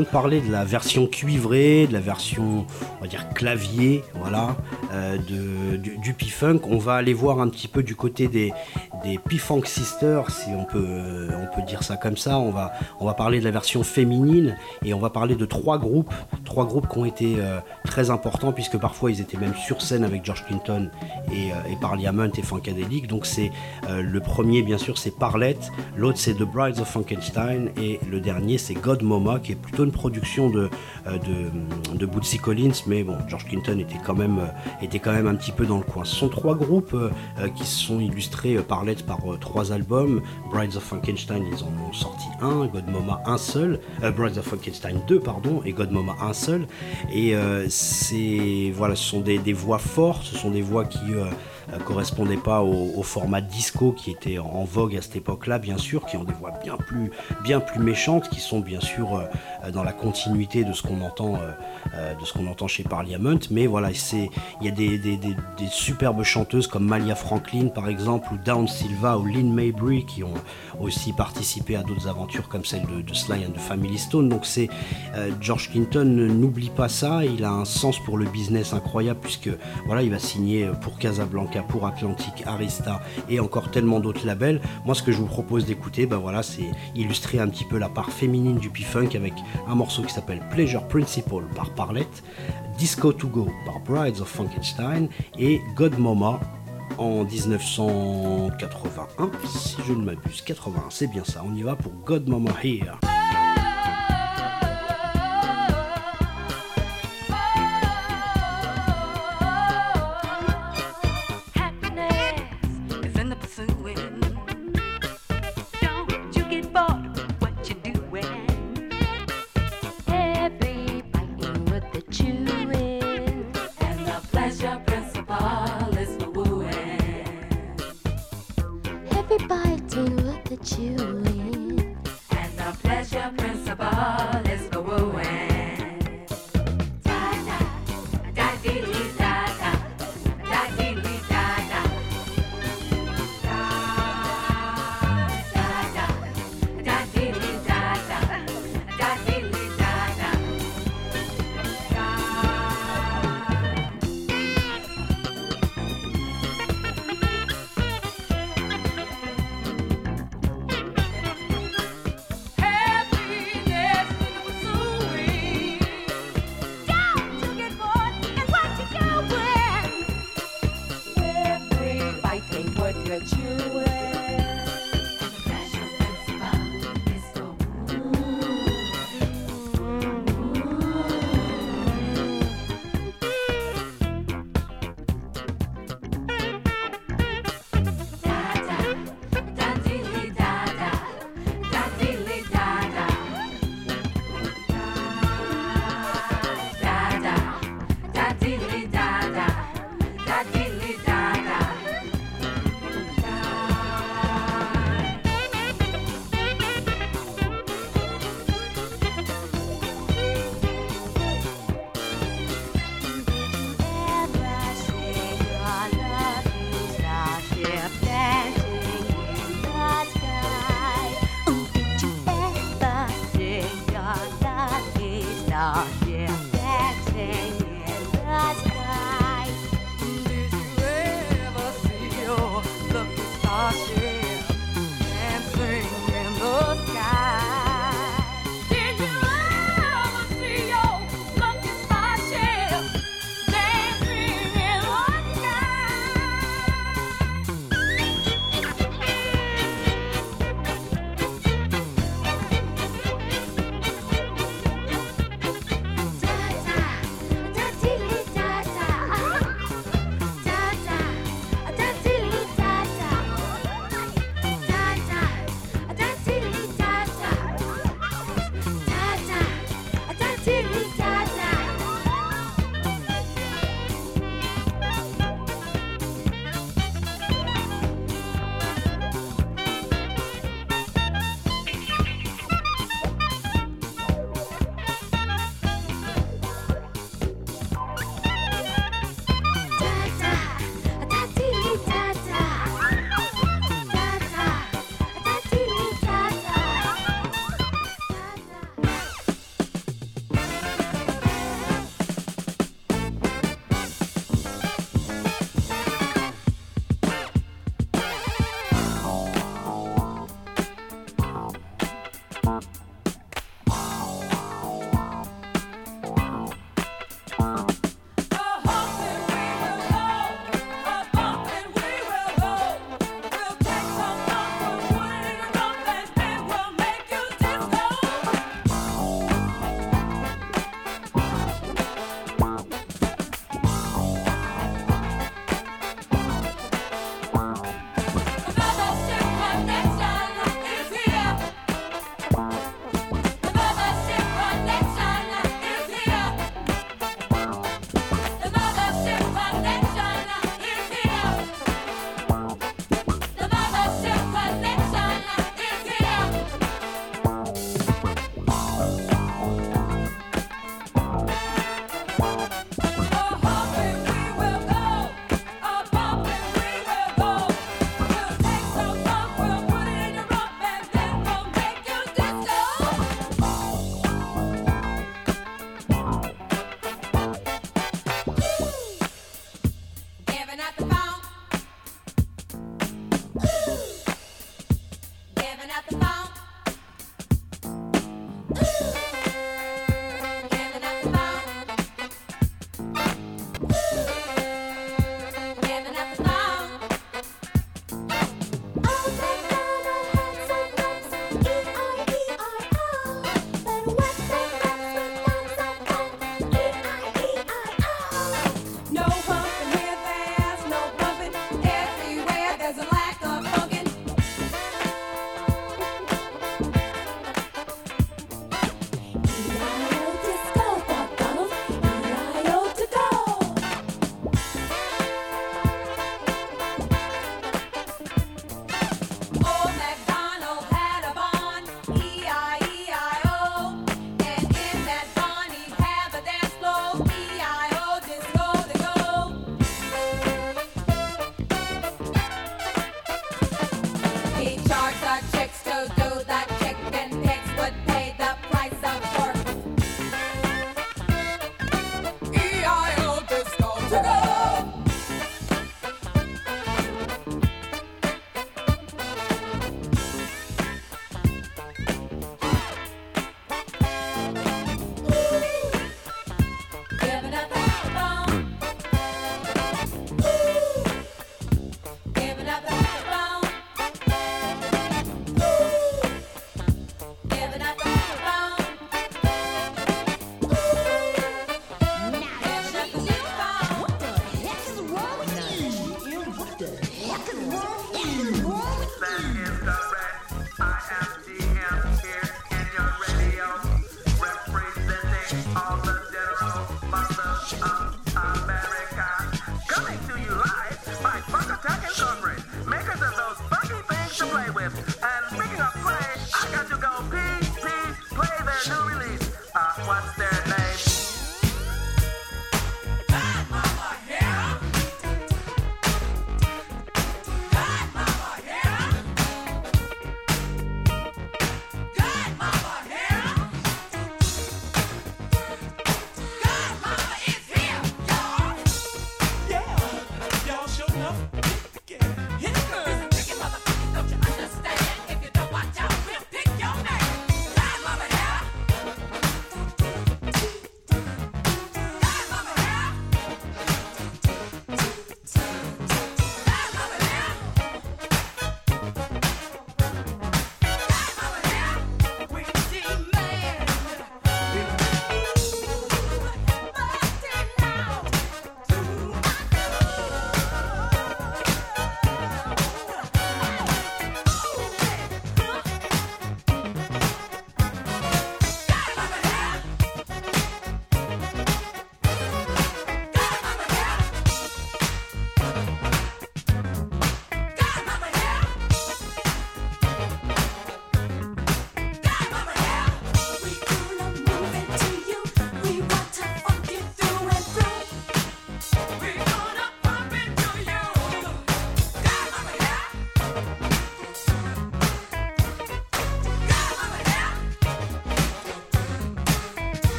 De parler de la version cuivrée, de la version, on va dire clavier, voilà, euh, de, du, du P-Funk. On va aller voir un petit peu du côté des, des P-Funk Sisters, si on peut, euh, on peut dire ça comme ça. On va, on va parler de la version féminine et on va parler de trois groupes, trois groupes qui ont été euh, très importants puisque parfois ils étaient même sur scène avec George Clinton et, euh, et Parliament et Funkadelic. Donc c'est euh, le premier bien sûr c'est Parlette, l'autre c'est The Brides of Frankenstein et le dernier c'est God Mama qui est plutôt une production de, euh, de, de Bootsy Collins mais bon George Clinton était quand même était quand même un petit peu dans le coin. Ce sont trois groupes qui se sont illustrés Parlette par trois albums. Brides of Frankenstein ils en ont sorti un, God Mama un seul, Brides of Frankenstein 2 pardon et God Mama un seul et c'est voilà ce sont des, des voix fortes, ce sont des voix qui euh, uh, euh, correspondaient pas au, format disco qui était en, vogue à cette époque-là, bien sûr, qui ont des voix bien plus, bien plus méchantes, qui sont bien sûr euh, dans la continuité de ce qu'on entend, euh, de entend chez Parliament. Mais voilà, il y a des, superbes chanteuses comme Malia Franklin par exemple, ou Dawn Silva ou Lynn Mabry qui ont aussi participé à d'autres aventures comme celle de, de Sly and the Family Stone. Donc c'est George Clinton n'oublie pas ça, il a un sens pour le business incroyable puisque voilà, il va signer pour Casablanca, pour Atlantic, Arista et encore tellement d'autres labels. Moi, ce que je vous propose d'écouter, ben voilà, c'est illustrer un petit peu la part féminine du P-Funk avec un morceau qui s'appelle Pleasure Principle par Parlette, Disco to Go par Brides of Frankenstein et God Mama en 1981, si je ne m'abuse, 81, c'est bien ça, on y va pour God Mama Here.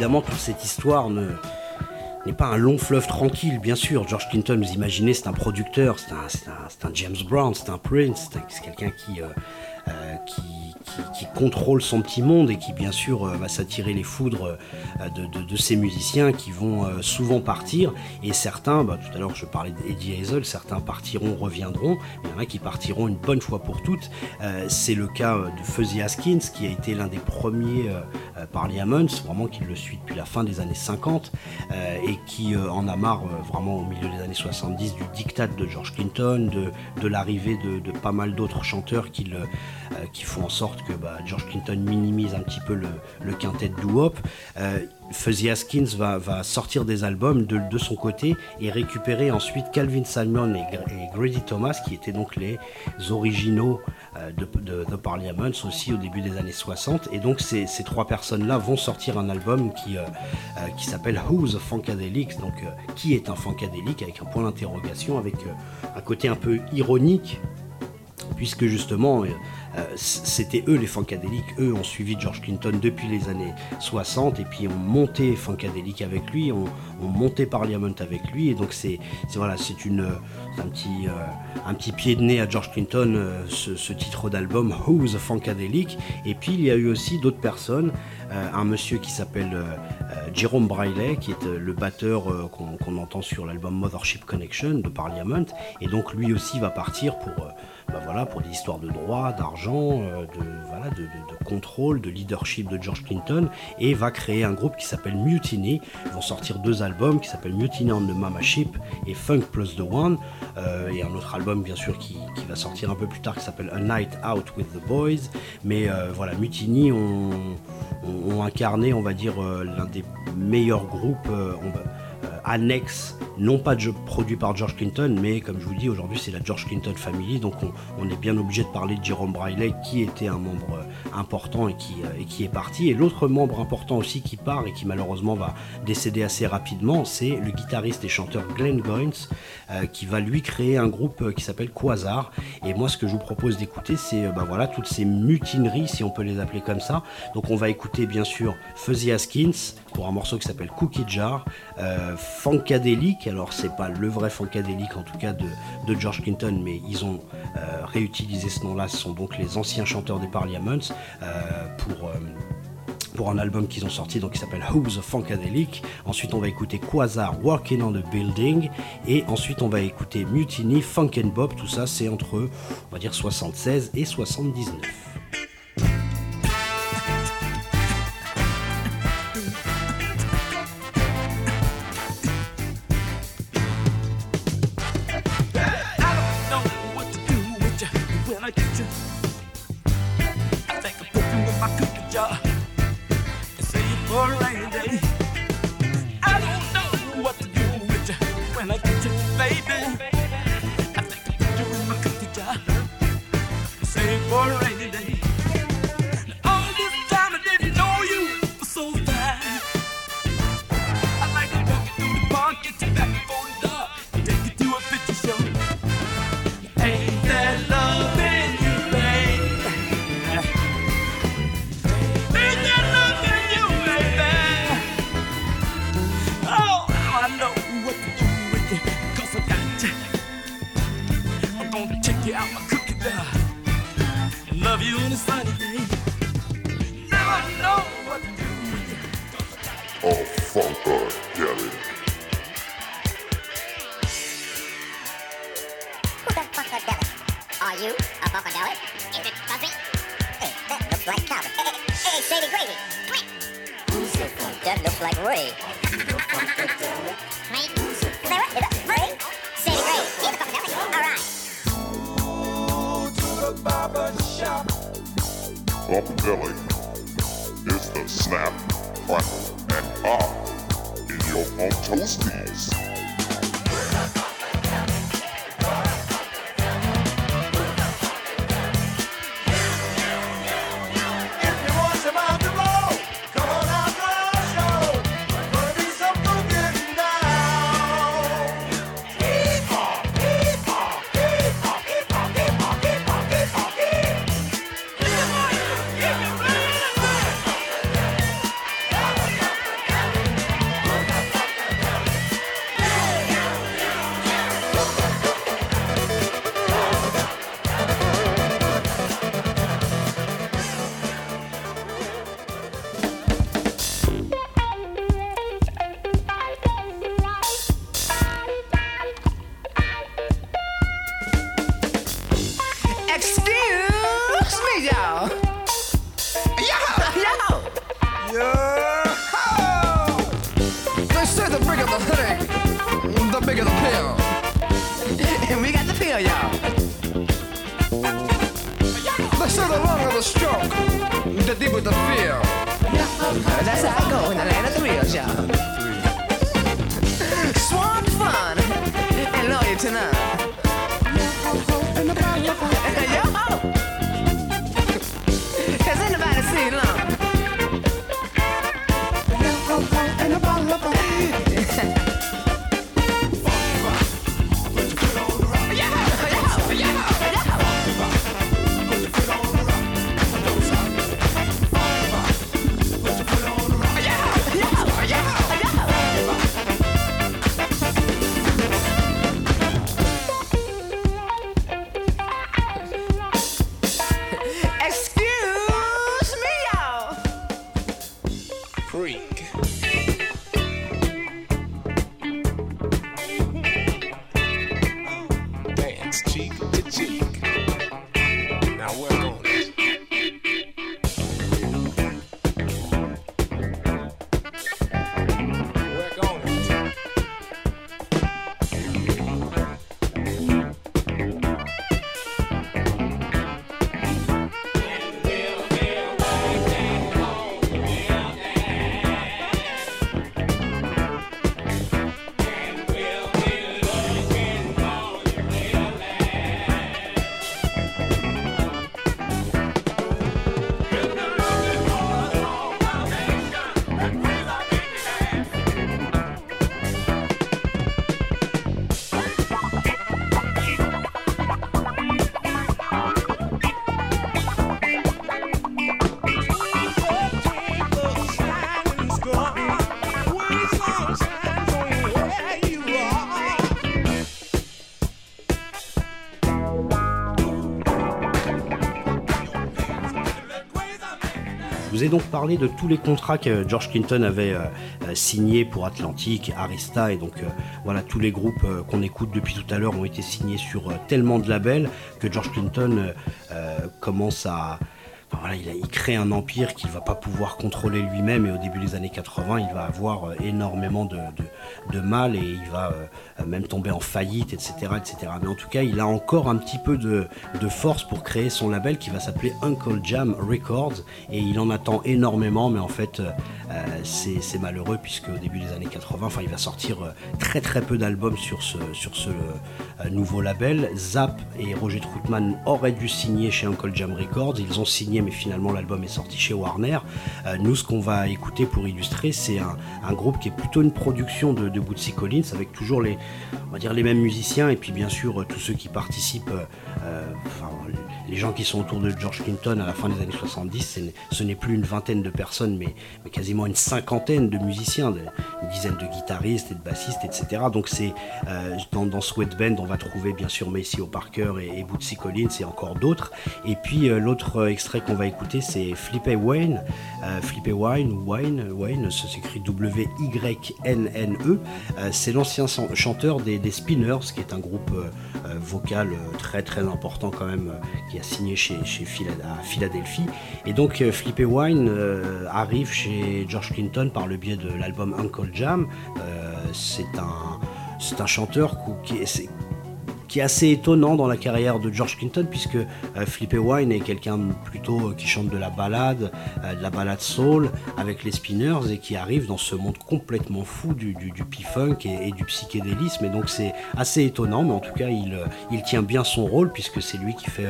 Évidemment, toute cette histoire ne n'est pas un long fleuve tranquille, bien sûr. George Clinton, vous imaginez, c'est un producteur, c'est un, James Brown, c'est un Prince, c'est un- c'est quelqu'un qui, euh, euh, qui, contrôle son petit monde et qui, bien sûr, euh, va s'attirer les foudres de, de- de ces musiciens qui vont souvent partir. Et certains, bah, tout à l'heure je parlais d'Eddie Hazel, certains partiront, reviendront, mais il y en a qui partiront une bonne fois pour toutes. C'est le cas de Fuzzy Haskins, qui a été l'un des premiers euh, euh, Parliaments, vraiment qui le suit depuis la fin des années 50, euh, et qui euh, en a marre vraiment au milieu des années 70 du diktat de George Clinton, de, l'arrivée de, pas mal d'autres chanteurs qui, font en sorte que bah, George Clinton minimise un petit peu le, le quintet de doo-wop. Fuzzy Haskins va, sortir des albums de, son côté et récupérer ensuite Calvin Simon et, Gr- et Grady Thomas, qui étaient donc les originaux euh, de, The Parliaments aussi au début des années 60. Et donc ces, ces trois personnes-là vont sortir un album qui, euh, euh, s'appelle Who's a Funkadelic, donc qui est un Funkadelic avec un point d'interrogation, avec un côté un peu ironique puisque justement c'était eux les Funkadelic, eux ont suivi George Clinton depuis les années 60 et puis ont monté Funkadelic avec lui, ont, ont monté Parliament avec lui et donc c'est voilà c'est une euh, un petit euh, un petit pied de nez à George Clinton euh, ce, titre d'album Who's Funkadelic. Et puis il y a eu aussi d'autres personnes euh, un monsieur qui s'appelle euh, euh, Jerome Briley qui est euh, le batteur euh, qu'on entend sur l'album Mothership Connection de Parliament. Et donc lui aussi va partir pour euh, bah voilà, pour des histoires de droit, d'argent, euh, de, voilà, de, contrôle, de leadership de George Clinton, et va créer un groupe qui s'appelle Mutiny. Ils vont sortir deux albums qui s'appellent Mutiny on the Mama Ship et Funk Plus the One, euh, et un autre album bien sûr qui, va sortir un peu plus tard qui s'appelle A Night Out with the Boys. Mais euh, voilà, Mutiny ont, incarné, on va dire, l'un des meilleurs groupes. annexes, non pas de- produits par George Clinton, mais comme je vous dis, aujourd'hui c'est la George Clinton Family, donc on, est bien obligé de parler de Jerome Briley, qui était un membre euh, important et qui, euh, et qui est parti. Et l'autre membre important aussi qui part et qui malheureusement va décéder assez rapidement, c'est le guitariste et chanteur Glenn Goins, euh, qui va lui créer un groupe qui s'appelle Quasar. Et moi, ce que je vous propose d'écouter, c'est bah voilà, toutes ces mutineries, si on peut les appeler comme ça. Donc on va écouter bien sûr Fuzzy Haskins pour un morceau qui s'appelle Cookie Jar, euh, Funkadelic, alors c'est pas le vrai Funkadelic en tout cas de, George Clinton, mais ils ont euh, réutilisé ce nom-là, ce sont donc les anciens chanteurs des Parliaments euh, pour... euh, pour un album qu'ils ont sorti donc qui s'appelle Who's a Funkadelic. Ensuite on va écouter Quasar Walking on the Building et ensuite on va écouter Mutiny, Funk and Bob, tout ça c'est entre on va dire 76 et 79. say the bigger the headache, the bigger the pill. (laughs) And we got the pill, y'all. They say the longer the stroke, the deeper the fear. That's how I go in the land of the real, y'all. Swamp fun and loyal to none. (laughs) Yo, has anybody seen long? Vous ai donc parlé de tous les contrats que George Clinton avait euh, euh, signés pour Atlantic, Arista et donc euh, voilà tous les groupes qu'on écoute depuis tout à l'heure ont été signés sur tellement de labels que George Clinton commence à voilà, il, crée un empire qu'il va pas pouvoir contrôler lui-même et au début des années 80 il va avoir énormément de, mal et il va même tomber en faillite etc etc mais en tout cas il a encore un petit peu de, force pour créer son label qui va s'appeler Uncle Jam Records. Et il en attend énormément mais en fait euh, euh, c'est malheureux puisque au début des années 80 enfin il va sortir euh, très très peu d'albums sur ce, sur ce nouveau label. Zap et Roger Auraient dû signer chez Uncle Jam Records. Ils ont signé mais finalement l'album est sorti chez Warner. Euh, nous ce qu'on va écouter pour illustrer c'est un, groupe qui est plutôt une production de, de Bootsy Collins avec toujours les mêmes musiciens et puis bien sûr tous ceux qui participent euh, les gens qui sont autour de George Clinton à la fin des années 70 c'est- ce n'est plus une vingtaine de personnes mais, quasiment une cinquantaine de musiciens une dizaine de guitaristes et de bassistes etc donc c'est euh, dans, dans Sweat Band on va trouver bien sûr Maceo Parker et, et Bootsy Collins et encore d'autres. Et puis euh, l'autre euh, extrait qu'on va écouter c'est Flippy Wayne euh, Flippy Wayne Wayne Wayne ça s'écrit W-Y-N-N-E c'est l'ancien chan- chanteur des, Spinners qui est un groupe vocal très très important quand même signé chez, Philadelphie. Et donc euh, Flippy Wine euh, arrive chez George Clinton par le biais de l'album Uncle Jam. Euh, c'est un chanteur qui c'est- qui est assez étonnant dans la carrière de George Clinton puisque euh, Wine est quelqu'un plutôt euh, qui chante de la balade, euh, de la balade soul avec les Spinners et qui arrive dans ce monde complètement fou du, du, P-Funk et, du psychédélisme. Et donc c'est assez étonnant mais en tout cas il, euh, il tient bien son rôle puisque c'est lui qui fait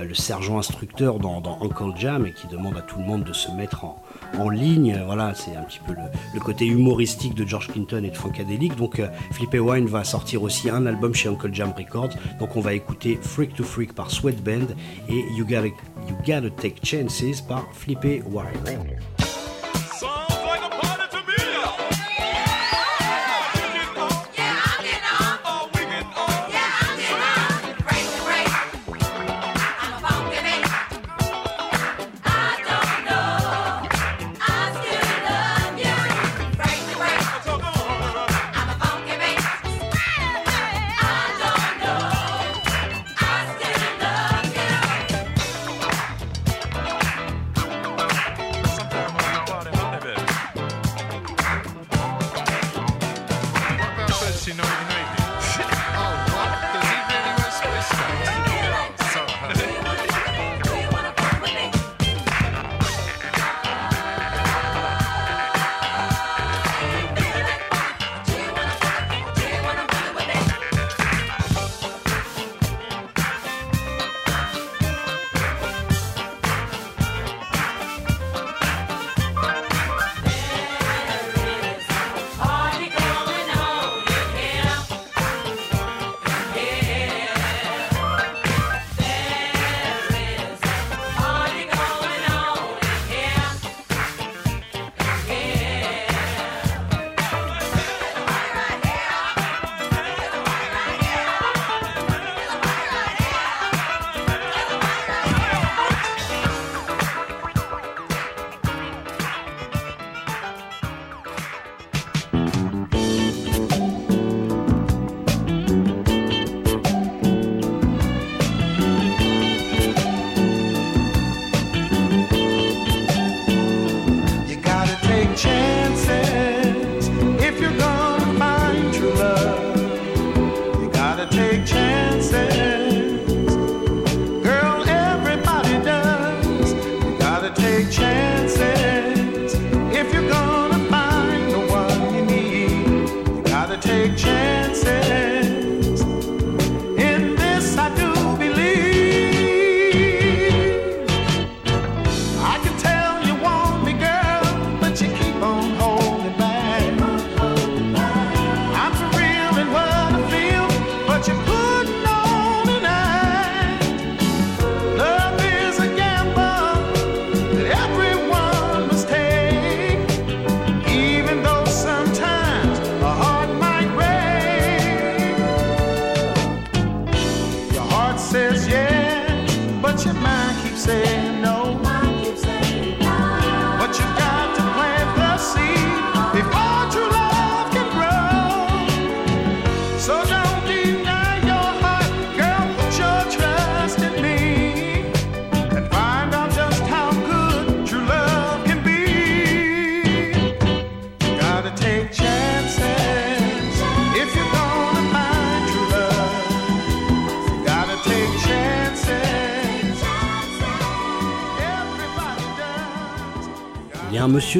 le sergent instructeur dans Uncle Jam et qui demande à tout le monde de se mettre en, en ligne. Voilà, c'est un petit peu le, côté humoristique de George Clinton et de Funkadelic. Donc euh, Flippy Wine va sortir aussi un album chez Uncle Jam Records. Donc on va écouter Freak to Freak par Sweat Band et You Gotta, you Gotta Take Chances par Flippy Wine.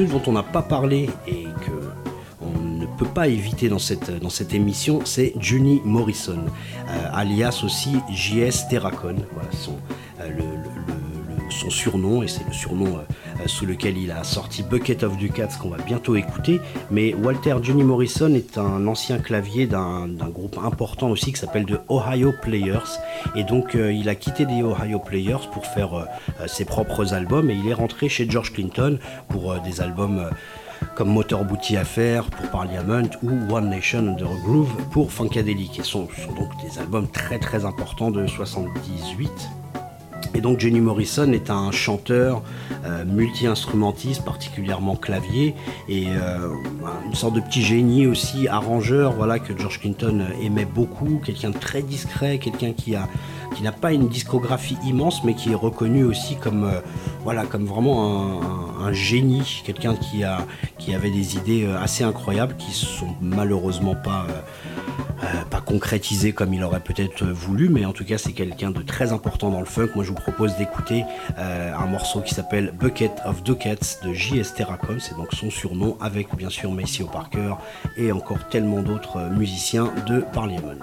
Dont on n'a pas parlé et que on ne peut pas éviter dans cette, dans cette émission, c'est Juni Morrison, euh, alias aussi JS Terracon, voilà son, euh, son surnom, et c'est le surnom euh, sous lequel il a sorti Bucket of Ducats qu'on va bientôt écouter. Mais Walter Juni Morrison est un ancien clavier d'un groupe important aussi qui s'appelle The Ohio Players, et donc il a quitté des Ohio Players pour faire ses propres albums, et il est rentré chez George Clinton euh, des albums euh, comme Motor Booty Affair pour Parliament ou One Nation Under a Groove pour Funkadelic. Et sont, sont donc des albums très très importants de 78. Et donc Jenny Morrison est un chanteur euh, multi-instrumentiste, particulièrement clavier, et une sorte de petit génie aussi, arrangeur, voilà, que George Clinton aimait beaucoup, quelqu'un de très discret, quelqu'un qui a qui n'a pas une discographie immense, mais qui est reconnu aussi comme euh, voilà, comme vraiment un, génie, quelqu'un qui qui avait des idées euh, assez incroyables, qui sont malheureusement pas euh, pas concrétisé comme il aurait peut-être voulu, mais en tout cas c'est quelqu'un de très important dans le funk. Moi je vous propose d'écouter un morceau qui s'appelle Bucket of Ducats de J.S. Terracon, c'est donc son surnom, avec bien sûr Maceo Parker et encore tellement d'autres musiciens de Parliament.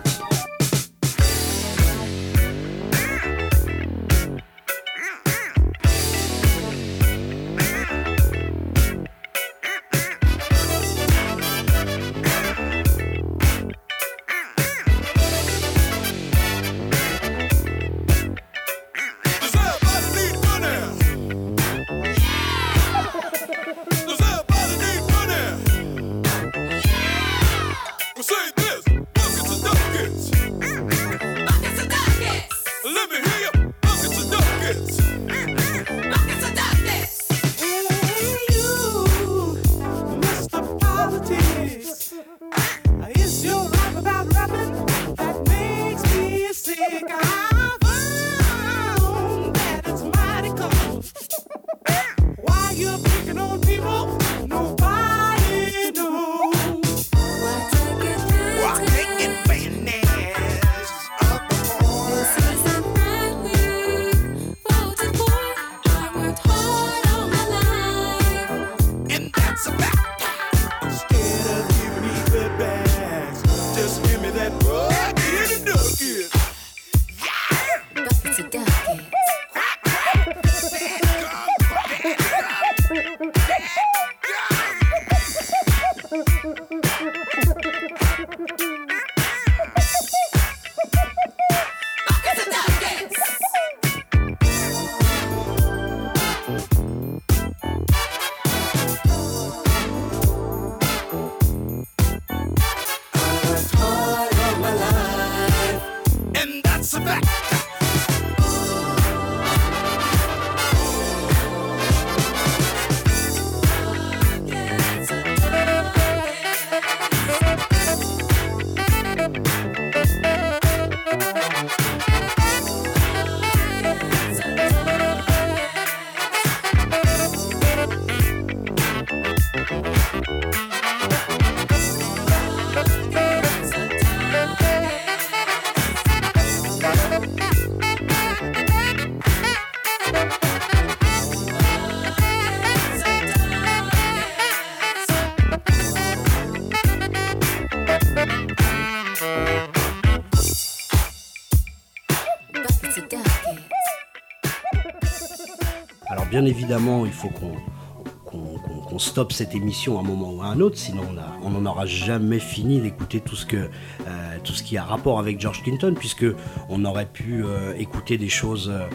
Bien évidemment, il faut qu'on stoppe cette émission à un moment ou à un autre, sinon on n'en aura jamais fini d'écouter tout ce que euh, tout ce qui a rapport avec George Clinton, puisque on aurait pu euh, écouter des choses euh,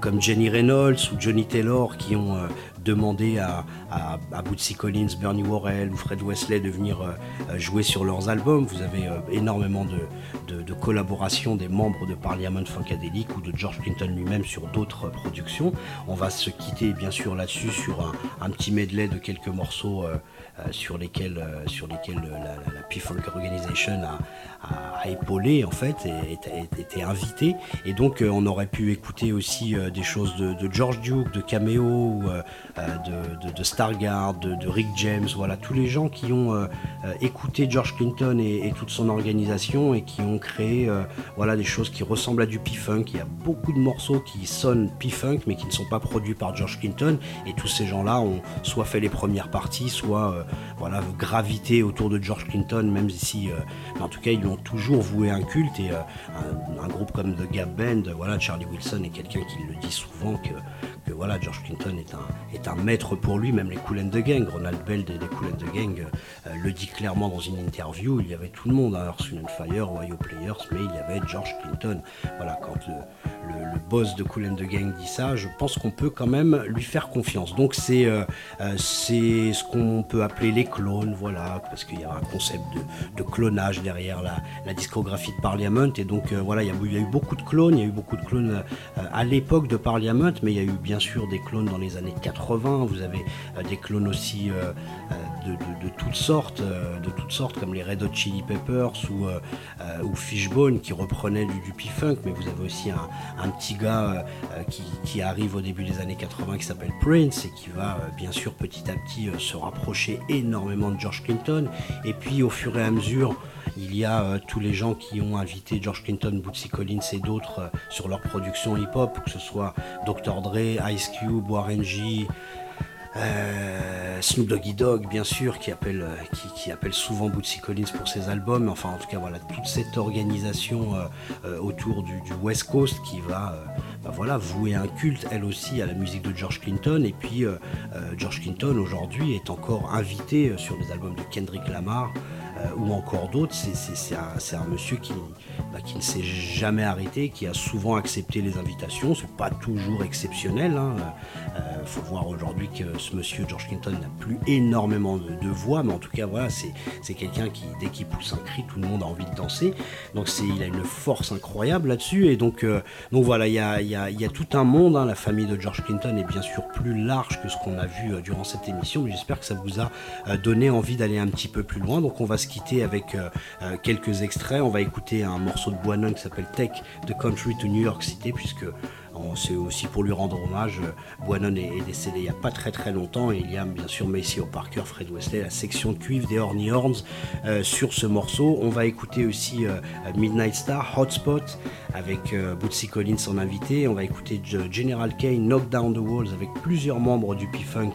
comme Jenny Reynolds ou Johnny Taylor qui ont demandé à, Bootsy Collins, Bernie Worrell ou Fred Wesley de venir jouer sur leurs albums. Vous avez énormément de, de, collaborations des membres de Parliament Funkadelic George Clinton lui-même sur d'autres productions. On va se quitter bien sûr là-dessus sur un, petit medley de quelques morceaux euh, euh, sur lesquels, euh, sur lesquels la, la, Organization a, épaulé en fait et était, invité. Et donc on aurait pu écouter aussi des choses de, George Duke, de Cameo, de, Stargard, de, Rick James, voilà tous les gens qui ont écouté George Clinton et, toute son organisation et qui ont créé euh, voilà des choses qui ressemblent à du P-Funk. Il y a beaucoup de morceaux qui sonnent P-Funk mais qui ne sont pas produits par George Clinton et tous ces gens-là ont soit fait les premières parties, soit euh, voilà gravité autour de George Clinton, même si euh, en tout cas ils lui ont toujours voué un culte et euh, un, un groupe comme The Gap Band, euh, voilà Charlie Wilson est quelqu'un qui le dit souvent que, que voilà George Clinton est un, est un maître pour lui, même les Cool and the Gang, Ronald Bell des, des the Gang euh, le dit clairement dans une interview, il y avait tout le monde, hein, Earth, Fire, Ohio Players, mais il y avait George Clinton. Voilà, quand le, le- boss de Cool and the Gang dit ça, je pense qu'on peut quand même lui faire confiance. Donc c'est euh, euh, c'est ce qu'on peut appeler les clones, voilà, parce qu'il y a un concept de, de clonage derrière la, la discographie de Parliament, et donc voilà, il y, a, il y a eu beaucoup de clones, il y a eu beaucoup de clones à l'époque de Parliament, mais il y a eu bien sûr des clones dans les années 80, vous avez euh, des clones aussi euh, euh, de, toutes sortes, euh, de toutes sortes, comme les Red Hot Chili Peppers ou, euh, euh, ou Fishbone qui reprenaient du, du P-Funk, mais vous avez aussi un, petit gars qui, arrive au début des années 80 qui s'appelle Prince et qui va bien sûr petit à petit se rapprocher énormément de George Clinton. Et puis au fur et à mesure, il y a tous les gens qui ont invité George Clinton, Bootsy Collins et d'autres sur leur production hip-hop, que ce soit Dr. Dre, Ice Cube, Warren G, euh, Snoop Doggy Dogg, bien sûr, qui appelle, euh, qui, appelle souvent Bootsy Collins pour ses albums. Enfin, en tout cas, voilà, toute cette organisation euh, autour du West Coast qui va, bah voilà, vouer un culte, elle aussi, à la musique de George Clinton. Et puis, euh, euh, George Clinton, aujourd'hui, est encore invité euh, sur les albums de Kendrick Lamar ou encore d'autres. C'est- un, un monsieur qui, bah, qui ne s'est jamais arrêté, qui a souvent accepté les invitations. C'est pas toujours exceptionnel. Il faut voir aujourd'hui que ce monsieur George Clinton n'a plus énormément de, voix, mais en tout cas, voilà, c'est quelqu'un qui, dès qu'il pousse un cri, tout le monde a envie de danser. Donc il a une force incroyable là-dessus. Et donc, donc voilà, il y a, il y a tout un monde. hein. La famille de George Clinton est bien sûr plus large que ce qu'on a vu euh, durant cette émission, j'espère que ça vous a euh, donné envie d'aller un petit peu plus loin. Donc on va se quitter avec euh, quelques extraits. On va écouter un morceau de Boinon qui s'appelle Take the Country to New York City, puisque c'est aussi pour lui rendre hommage. Boinon est, décédé il n'y a pas très très longtemps et il y a bien sûr Maceo Parker, Fred Wesley, la section de cuivre des Horny Horns euh, sur ce morceau. On va écouter aussi euh, Midnight Star, Hotspot avec euh, Bootsy Collins en invité. On va écouter Ge- General Kane, Knock Down the Walls avec plusieurs membres du P-Funk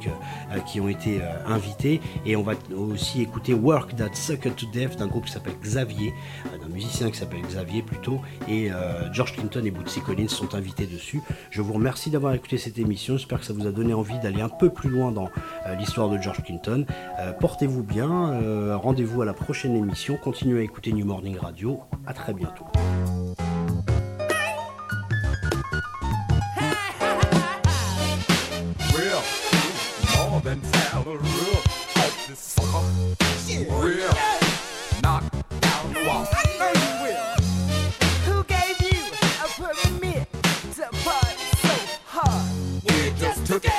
qui ont été invités. Et on va aussi écouter Work That Sucker to Death d'un groupe qui s'appelle Xavier, d'un musicien qui s'appelle Xavier plutôt. Et George Clinton et Bootsy Collins sont invités dessus. Je vous remercie d'avoir écouté cette émission. J'espère que ça vous a donné envie d'aller un peu plus loin dans euh, l'histoire de George Clinton. Euh, Portez-vous bien. euh, Rendez-vous à la prochaine émission. Continuez à écouter New Morning Radio. À très bientôt. today.